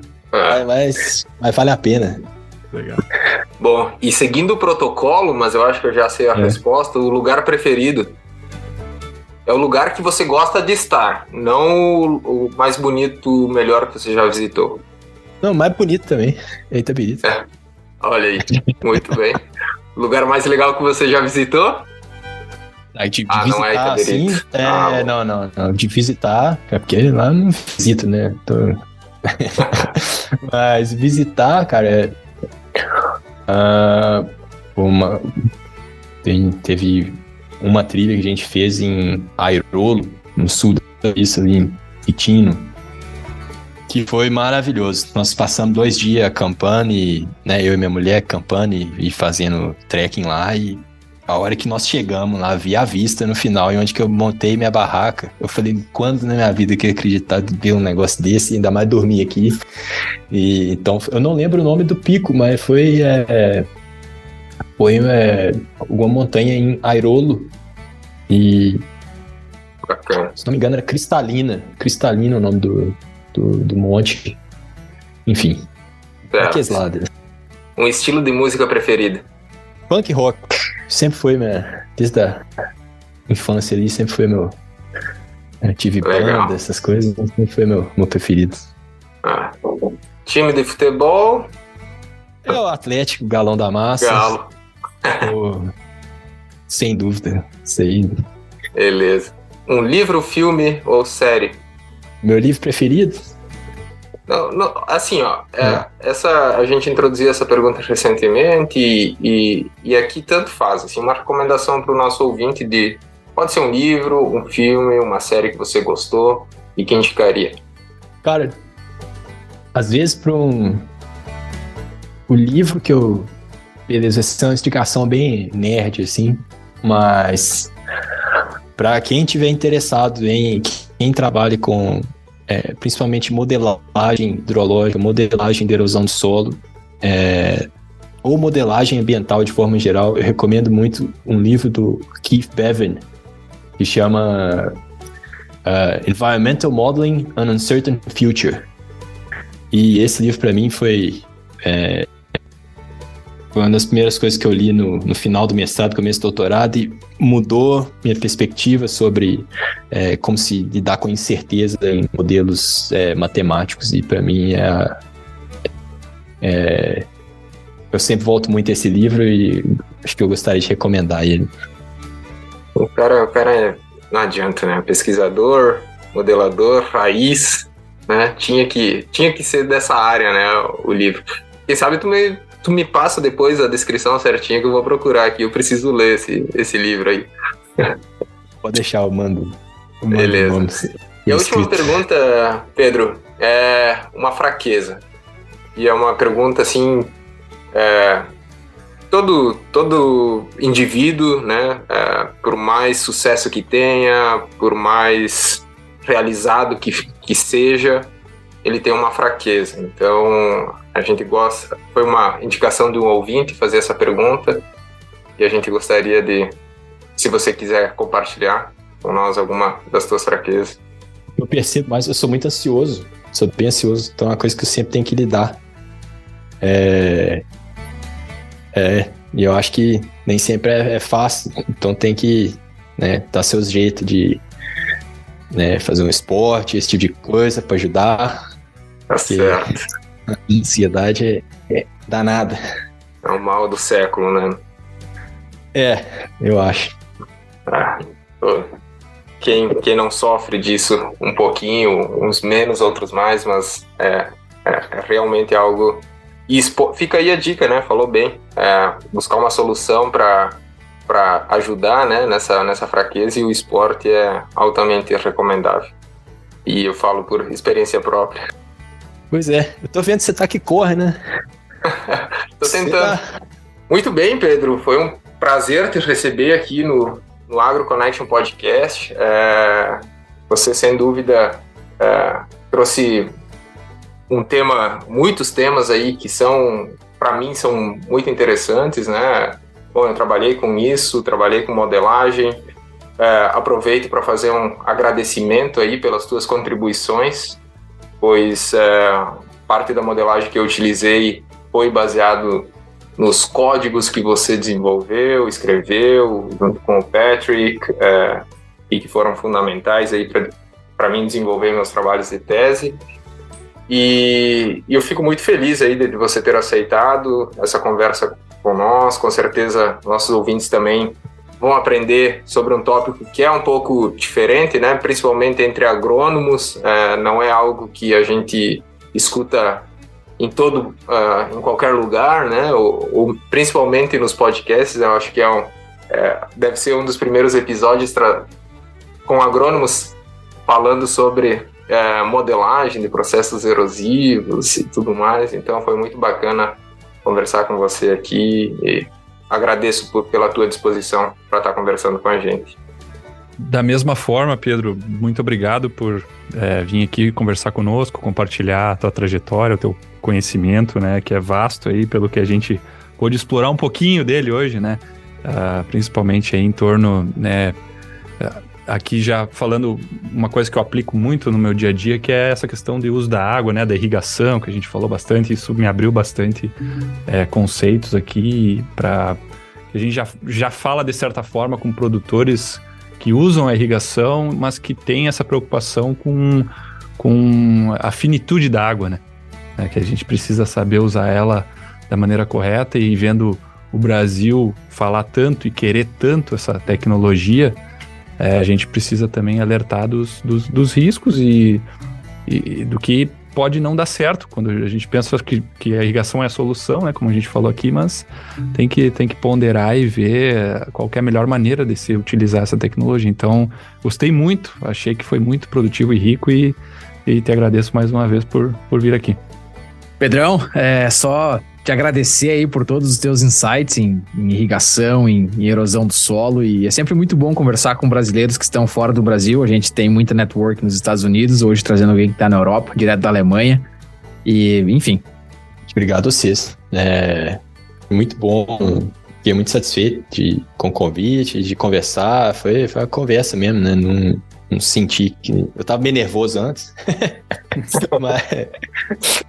Mas, mas vale a pena. Legal. bom, e seguindo o protocolo, mas eu acho que eu já sei a É. resposta, o lugar preferido. É o lugar que você gosta de estar, não o, o mais bonito, o melhor que você já visitou. Não, mais bonito também. É Itabirito. Olha aí, muito <laughs> bem. O lugar mais legal que você já visitou? Aí de, de Ah, não é visitar, assim, Itabirito. é, Ah, não, não, não. De visitar, é porque lá eu não visito, né? Tô- <laughs> <laughs> Mas visitar, cara, ah, uma, tem- teve uma trilha que a gente fez em Airolo, no sul isso ali em Pitino, que foi maravilhoso. Nós passamos dois dias acampando e, né, eu e minha mulher acampando e, e fazendo trekking lá e a hora que nós chegamos lá, vi a vista no final, e onde que eu montei minha barraca. Eu falei, quando na minha vida que eu ia acreditar de ver um negócio desse, ainda mais dormir aqui. E, então, eu não lembro o nome do pico, mas foi, é, foi é, uma montanha em Airolo. E, Bacana. Se não me engano, era Cristalina. Cristalina é o nome do, do, do monte. Enfim, aqueles lados. Um estilo de música preferido. Punk rock. Sempre foi, minha. Desde a infância ali, sempre foi meu. Eu tive Legal. banda, essas coisas, sempre foi meu, meu preferido. Ah. Time de futebol, É o Atlético, Galão da Massa. Galo. Sem dúvida. Isso aí. Beleza. Um livro, filme ou série? Meu livro preferido? Não, não, assim, ó, é, essa, a gente introduziu essa pergunta recentemente e, e, e aqui tanto faz, assim, uma recomendação para o nosso ouvinte de, pode ser um livro, um filme, uma série que você gostou e que indicaria. Cara, às vezes para um. O livro que eu. Beleza, essa é uma explicação bem nerd, assim, mas. Para quem tiver interessado em. Quem trabalha com. É, principalmente modelagem hidrológica, modelagem de erosão do solo, é, ou modelagem ambiental de forma geral, eu recomendo muito um livro do Keith Bevan, que chama uh, Environmental Modeling an Uncertain Future. E esse livro para mim foi, é, foi uma das primeiras coisas que eu li no, no final do mestrado, começo do doutorado, e mudou minha perspectiva sobre é, como se lidar com incerteza em modelos é, matemáticos. E para mim é, é, eu sempre volto muito a esse livro e acho que eu gostaria de recomendar ele. O cara, o cara é, não adianta, né? Pesquisador, modelador, raiz, né? Tinha que, tinha que ser dessa área, né? O livro. Quem sabe me, tu me passa depois a descrição certinha que eu vou procurar aqui. Eu preciso ler esse, esse livro aí. Pode deixar, eu mando. eu mando Beleza. o nome E a última pergunta, Pedro, é uma fraqueza. E é uma pergunta assim. é, todo, todo indivíduo, né, é, por mais sucesso que tenha, por mais realizado que, que seja, ele tem uma fraqueza. Então, a gente gosta. Foi uma indicação de um ouvinte fazer essa pergunta. E a gente gostaria de, se você quiser compartilhar com nós alguma das tuas fraquezas. Eu percebo, mas eu sou muito ansioso. Sou bem ansioso. Então é uma coisa que eu sempre tenho que lidar. É. É. E eu acho que nem sempre é, é fácil. Então tem que né, dar seus jeitos de né, fazer um esporte, esse tipo de coisa para ajudar. Tá certo. A ansiedade é, é danada. É o mal do século, né? É, eu acho. Ah, quem, quem não sofre disso um pouquinho, uns menos, outros mais, mas é, é, é realmente algo. E expo- fica aí a dica, né? Falou bem. É, buscar uma solução para para ajudar né, nessa, nessa fraqueza e o esporte é altamente recomendável. E eu falo por experiência própria. Pois é, eu tô vendo que você tá que corre, né? <laughs> Tô tentando. tá- Muito bem, Pedro. Foi um prazer te receber aqui no, no Agro Connection Podcast. É, você, sem dúvida, é, trouxe um tema, muitos temas aí que são, para mim, são muito interessantes, né? Bom, eu trabalhei com isso, trabalhei com modelagem. É, aproveito para fazer um agradecimento aí pelas tuas contribuições, pois é, parte da modelagem que eu utilizei foi baseado nos códigos que você desenvolveu, escreveu, junto com o Patrick, é, e que foram fundamentais aí para mim desenvolver meus trabalhos de tese. E, e eu fico muito feliz aí de, de você ter aceitado essa conversa com nós. Com certeza, nossos ouvintes também vão aprender sobre um tópico que é um pouco diferente, né? Principalmente entre agrônomos. É, não é algo que a gente escuta em todo, uh, em qualquer lugar, né? Ou, ou, principalmente nos podcasts, eu acho que é um, é, deve ser um dos primeiros episódios com agrônomos falando sobre é, modelagem de processos erosivos e tudo mais. Então foi muito bacana conversar com você aqui e agradeço por, pela tua disposição para estar conversando com a gente. Da mesma forma, Pedro, muito obrigado por é, vir aqui conversar conosco, compartilhar a tua trajetória, o teu conhecimento, né, que é vasto aí, pelo que a gente pôde explorar um pouquinho dele hoje, né, uh, principalmente aí em torno, né, aqui já falando uma coisa que eu aplico muito no meu dia a dia, que é essa questão de uso da água, né, da irrigação, que a gente falou bastante, isso me abriu bastante é, conceitos aqui para a gente já, já fala de certa forma com produtores que usam a irrigação, mas que têm essa preocupação com, com a finitude da água, né? É, que a gente precisa saber usar ela da maneira correta e vendo o Brasil falar tanto e querer tanto essa tecnologia, é, a gente precisa também alertar dos, dos, dos riscos e, e, do que pode não dar certo quando a gente pensa que, que a irrigação é a solução, né, como a gente falou aqui, mas tem que, tem que ponderar e ver qual é a melhor maneira de se utilizar essa tecnologia. Então, gostei muito, achei que foi muito produtivo e rico e, e te agradeço mais uma vez por, por vir aqui. Pedrão, é só te agradecer aí por todos os teus insights em, em irrigação, em, em, erosão do solo. E é sempre muito bom conversar com brasileiros que estão fora do Brasil. A gente tem muita network nos Estados Unidos, hoje trazendo alguém que está na Europa, direto da Alemanha. E, enfim. Obrigado a vocês. É muito bom. Fiquei muito satisfeito de, com o convite, de conversar. Foi, foi uma conversa mesmo, né? Não, não senti que. Eu tava bem nervoso antes. <laughs> mas,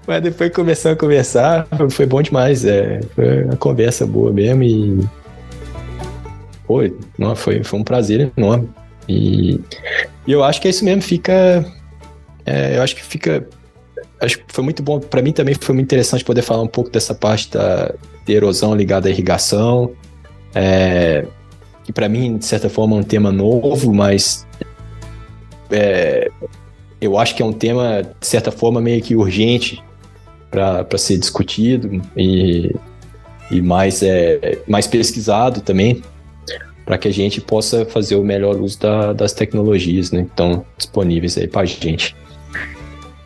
mas depois começando a conversar, foi, foi bom demais. É, foi uma conversa boa mesmo e. Foi, não, foi, foi um prazer enorme. E, e eu acho que é isso mesmo, fica. É, eu acho que fica. Acho que foi muito bom. Para mim também foi muito interessante poder falar um pouco dessa parte da de erosão ligada à irrigação. É, que para mim, de certa forma, é um tema novo, mas é, eu acho que é um tema, de certa forma, meio que urgente para ser discutido e, e mais, é, mais pesquisado também, para que a gente possa fazer o melhor uso da, das tecnologias né, que estão disponíveis aí para a gente.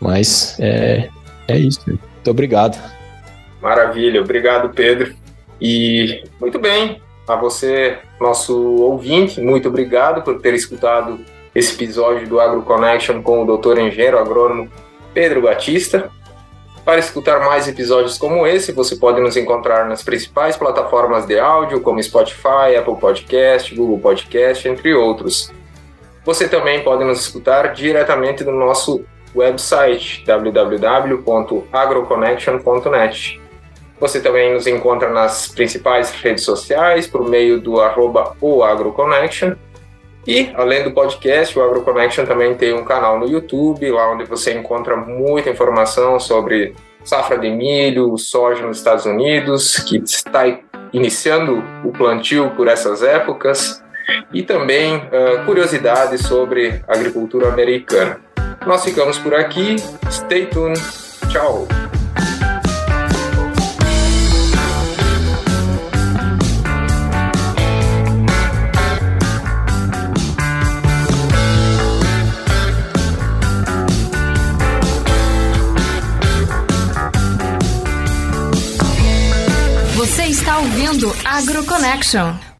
Mas é, é isso. Muito obrigado. Maravilha, obrigado, Pedro. E muito bem, a você, nosso ouvinte, muito obrigado por ter escutado esse episódio do Agro Connection com o doutor engenheiro agrônomo Pedro Batista. Para escutar mais episódios como esse, você pode nos encontrar nas principais plataformas de áudio, como Spotify, Apple Podcast, Google Podcast, entre outros. Você também pode nos escutar diretamente no nosso website www.agroconnection.net. Você também nos encontra nas principais redes sociais por meio do arroba AgroConnection e, além do podcast, o AgroConnection também tem um canal no YouTube, lá onde você encontra muita informação sobre safra de milho, soja nos Estados Unidos, que está iniciando o plantio por essas épocas, e também uh, curiosidades sobre agricultura americana. Nós ficamos por aqui. Stay tuned. Tchau. Ouvindo AgroConnection.